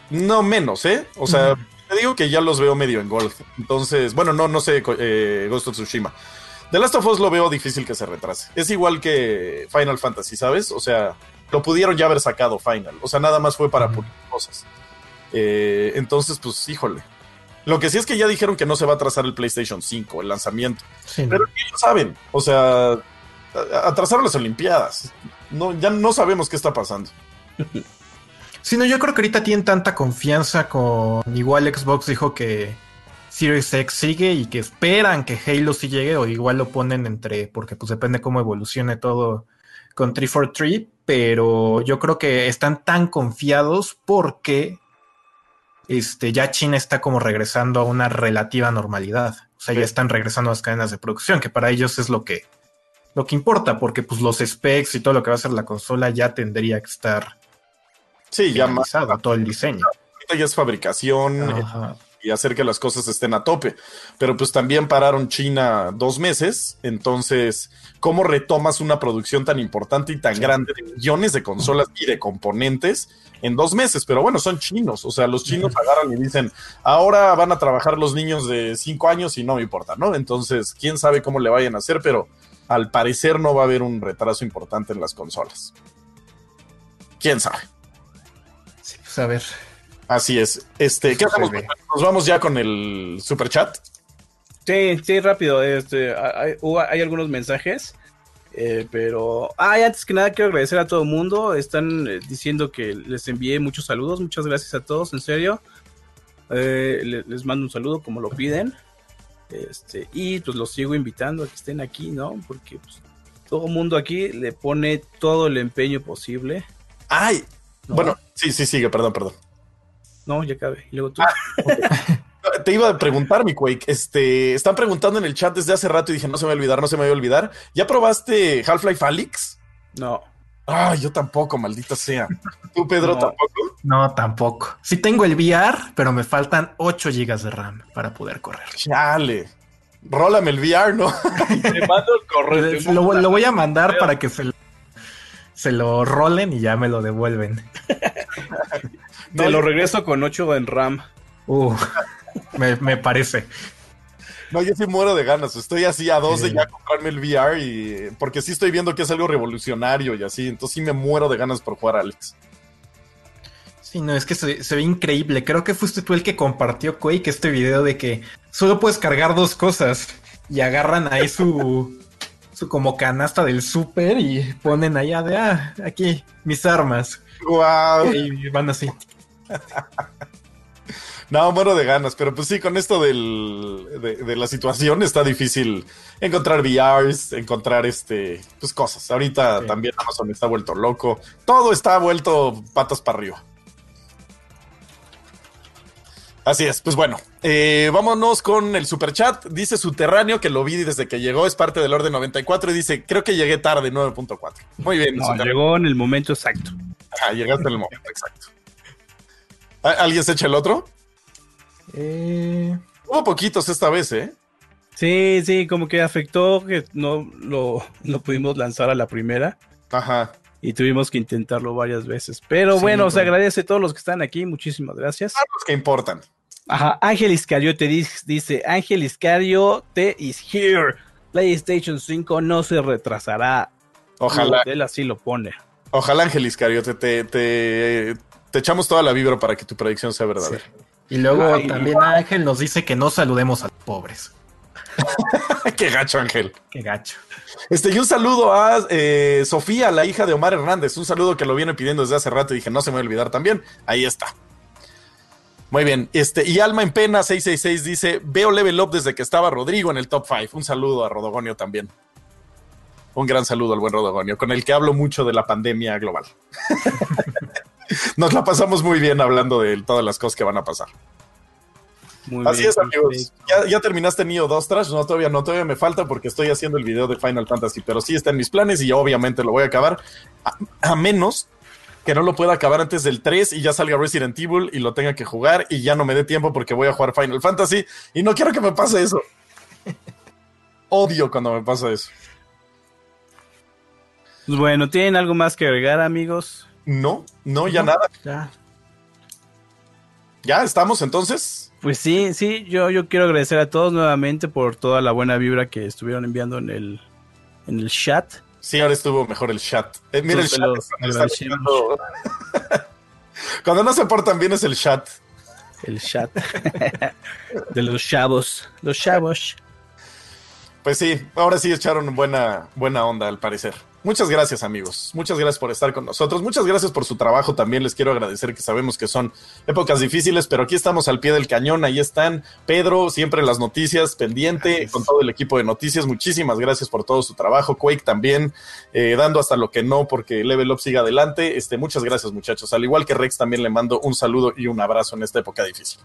No menos, ¿eh? O sea, te digo que ya los veo medio en golf. Entonces, bueno, no, no sé, eh, Ghost of Tsushima. The Last of Us lo veo difícil que se retrase. Es igual que Final Fantasy, ¿sabes? O sea, lo pudieron ya haber sacado Final. O sea, nada más fue para pulir cosas. Eh, entonces, pues, híjole. Lo que sí es que ya dijeron que no se va a atrasar el PlayStation 5, el lanzamiento. Sí, no. Pero ellos saben, o sea, atrasaron las Olimpiadas. No, ya no sabemos qué está pasando. Sí, no, yo creo que ahorita tienen tanta confianza con. Igual Xbox dijo que Series X sigue y que esperan que Halo sí llegue, o igual lo ponen entre. Porque pues depende cómo evolucione todo con 343. Pero yo creo que están tan confiados porque este, ya China está como regresando a una relativa normalidad. O sea, Sí. ya están regresando a las cadenas de producción, que para ellos es lo que, lo que importa, porque pues los specs y todo lo que va a ser la consola ya tendría que estar Sí, ya más. todo el diseño. ya es fabricación eh, Ajá. y hacer que las cosas estén a tope. Pero pues también pararon China dos meses. Entonces, ¿cómo retomas una producción tan importante y tan grande de millones de consolas y de componentes en dos meses? Pero bueno, son chinos. O sea, los chinos agarran y dicen, ahora van a trabajar los niños de cinco años y no me importa, ¿no? Entonces, quién sabe cómo le vayan a hacer, pero al parecer no va a haber un retraso importante en las consolas. ¿Quién sabe? Sí, pues a ver. Así es. Este, ¿qué hacemos? Nos vamos ya con el super chat. Sí, sí, rápido. Este, hay, hay algunos mensajes. eh, pero, ay, antes que nada quiero agradecer a todo el mundo. Están eh, diciendo que les envié muchos saludos. Muchas gracias a todos, en serio. Eh, le- les mando un saludo como lo piden. Este, y pues los sigo invitando a que estén aquí, ¿no? Porque pues, todo el mundo aquí le pone todo el empeño posible. Ay, ¿no? bueno, sí, sí, sigue, perdón, perdón. No, ya cabe. Y luego tú. Te iba a preguntar, mi Quake. Este, están preguntando en el chat desde hace rato y dije, no se me va a olvidar, no se me va a olvidar. ¿Ya probaste Half-Life Alyx? No. Ay, yo tampoco, maldita sea. ¿Tú, Pedro, No. tampoco? No, tampoco. Sí tengo el VR, pero me faltan 8 GB de RAM para poder correr. Chale. Rólame el VR, ¿no? Te mando el correo. Lo, lo voy a mandar para que se lo, se lo rolen y ya me lo devuelven. Te lo regreso con 8 en RAM. Uh, me, me parece. No, yo sí muero de ganas. Estoy así a dos de ya comprarme el VR y porque sí estoy viendo que es algo revolucionario y así. Entonces sí me muero de ganas por jugar Alex. Sí, no, es que se, se ve increíble. Creo que fuiste tú el que compartió Quake este video de que solo puedes cargar dos cosas y agarran ahí su, su como canasta del súper y ponen allá de, ah, aquí, mis armas. Wow. Y van así. No, muero de ganas, pero pues sí, con esto del, de, de la situación está difícil encontrar VRs, encontrar este, pues cosas. Ahorita Sí. también Amazon está vuelto loco. Todo está vuelto patas para arriba. Así es, pues bueno, eh, vámonos con el super chat. Dice Subterráneo que lo vi desde que llegó, es parte del orden 94 y dice, creo que llegué tarde, 9.4. Muy bien, No, llegó en el momento exacto. Ah, llegaste en el momento, exacto. ¿Al- ¿Alguien se echa el otro? Eh, Hubo poquitos esta vez, ¿eh? Sí, sí, como que afectó que no lo, lo pudimos lanzar a la primera Ajá. y tuvimos que intentarlo varias veces. Pero Sí, bueno, se bueno. agradece a todos los que están aquí, muchísimas gracias. Los que importan. Ajá, Ángel Iscariote dis- dice, Ángel Iscariote is here. PlayStation 5 no se retrasará. Ojalá, Él así lo pone. ojalá, Ángel Iscariote, te, te, te echamos toda la vibra para que tu predicción sea verdadera. Y luego Ay, también Ángel nos dice que no saludemos a los pobres. Qué gacho, Ángel. Qué gacho. Este, y un saludo a eh, Sofía, la hija de Omar Hernández. Un saludo que lo viene pidiendo desde hace rato y dije, no se me va a olvidar también. Ahí está. Muy bien. Este, y Alma en Pena 666 dice: Veo level up desde que estaba Rodrigo en el top 5. Un saludo a Rodogonio también. Un gran saludo al buen Rodogonio, con el que hablo mucho de la pandemia global. Nos la pasamos muy bien hablando de todas las cosas que van a pasar. Muy Así bien, es, amigos. ¿Ya, ya terminaste Neo 2 Trash? No, todavía no, todavía me falta porque estoy haciendo el video de Final Fantasy, pero sí está en mis planes y obviamente lo voy a acabar. A, a menos que no lo pueda acabar antes del 3 y ya salga Resident Evil y lo tenga que jugar y ya no me dé tiempo porque voy a jugar Final Fantasy y no quiero que me pase eso. Odio cuando me pasa eso. Pues bueno, ¿tienen algo más que agregar, amigos? No, no, ya No. nada. Ya. Ya estamos entonces. Pues sí, sí, yo, yo quiero agradecer a todos nuevamente por toda la buena vibra que estuvieron enviando en el, en el chat. Sí, ahora estuvo mejor el chat. Eh, mira el chat. cuando, cuando no se portan bien es el chat. el chat de los chavos. Los chavos. Pues sí, ahora sí echaron buena, buena onda al parecer. Muchas gracias amigos, muchas gracias por estar con nosotros, muchas gracias por su trabajo también, les quiero agradecer que sabemos que son épocas difíciles, pero aquí estamos al pie del cañón, ahí están. Pedro, siempre en las noticias, pendiente con todo el equipo de noticias, muchísimas gracias por todo su trabajo, Quake también, eh, dando hasta lo que no porque Level Up siga adelante, este, muchas gracias muchachos, al igual que Rex también le mando un saludo y un abrazo en esta época difícil.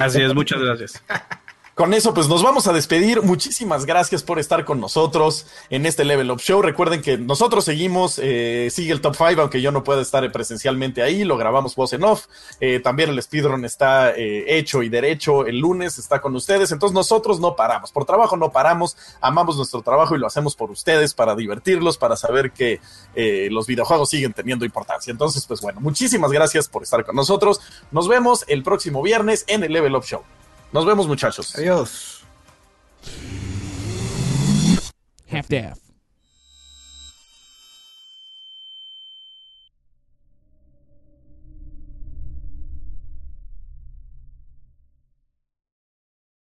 Así es, muchas gracias. Con eso, pues nos vamos a despedir. Muchísimas gracias por estar con nosotros en este Level Up Show. Recuerden que nosotros seguimos, eh, sigue el Top 5, aunque yo no pueda estar presencialmente ahí, lo grabamos voz en off. Eh, también el speedrun está eh, hecho y derecho el lunes, está con ustedes. Entonces nosotros no paramos, por trabajo no paramos, amamos nuestro trabajo y lo hacemos por ustedes, para divertirlos, para saber que los videojuegos siguen teniendo importancia. Entonces, pues bueno, muchísimas gracias por estar con nosotros. Nos vemos el próximo viernes en el Level Up Show. Nos vemos, muchachos. Adiós. Half-Death.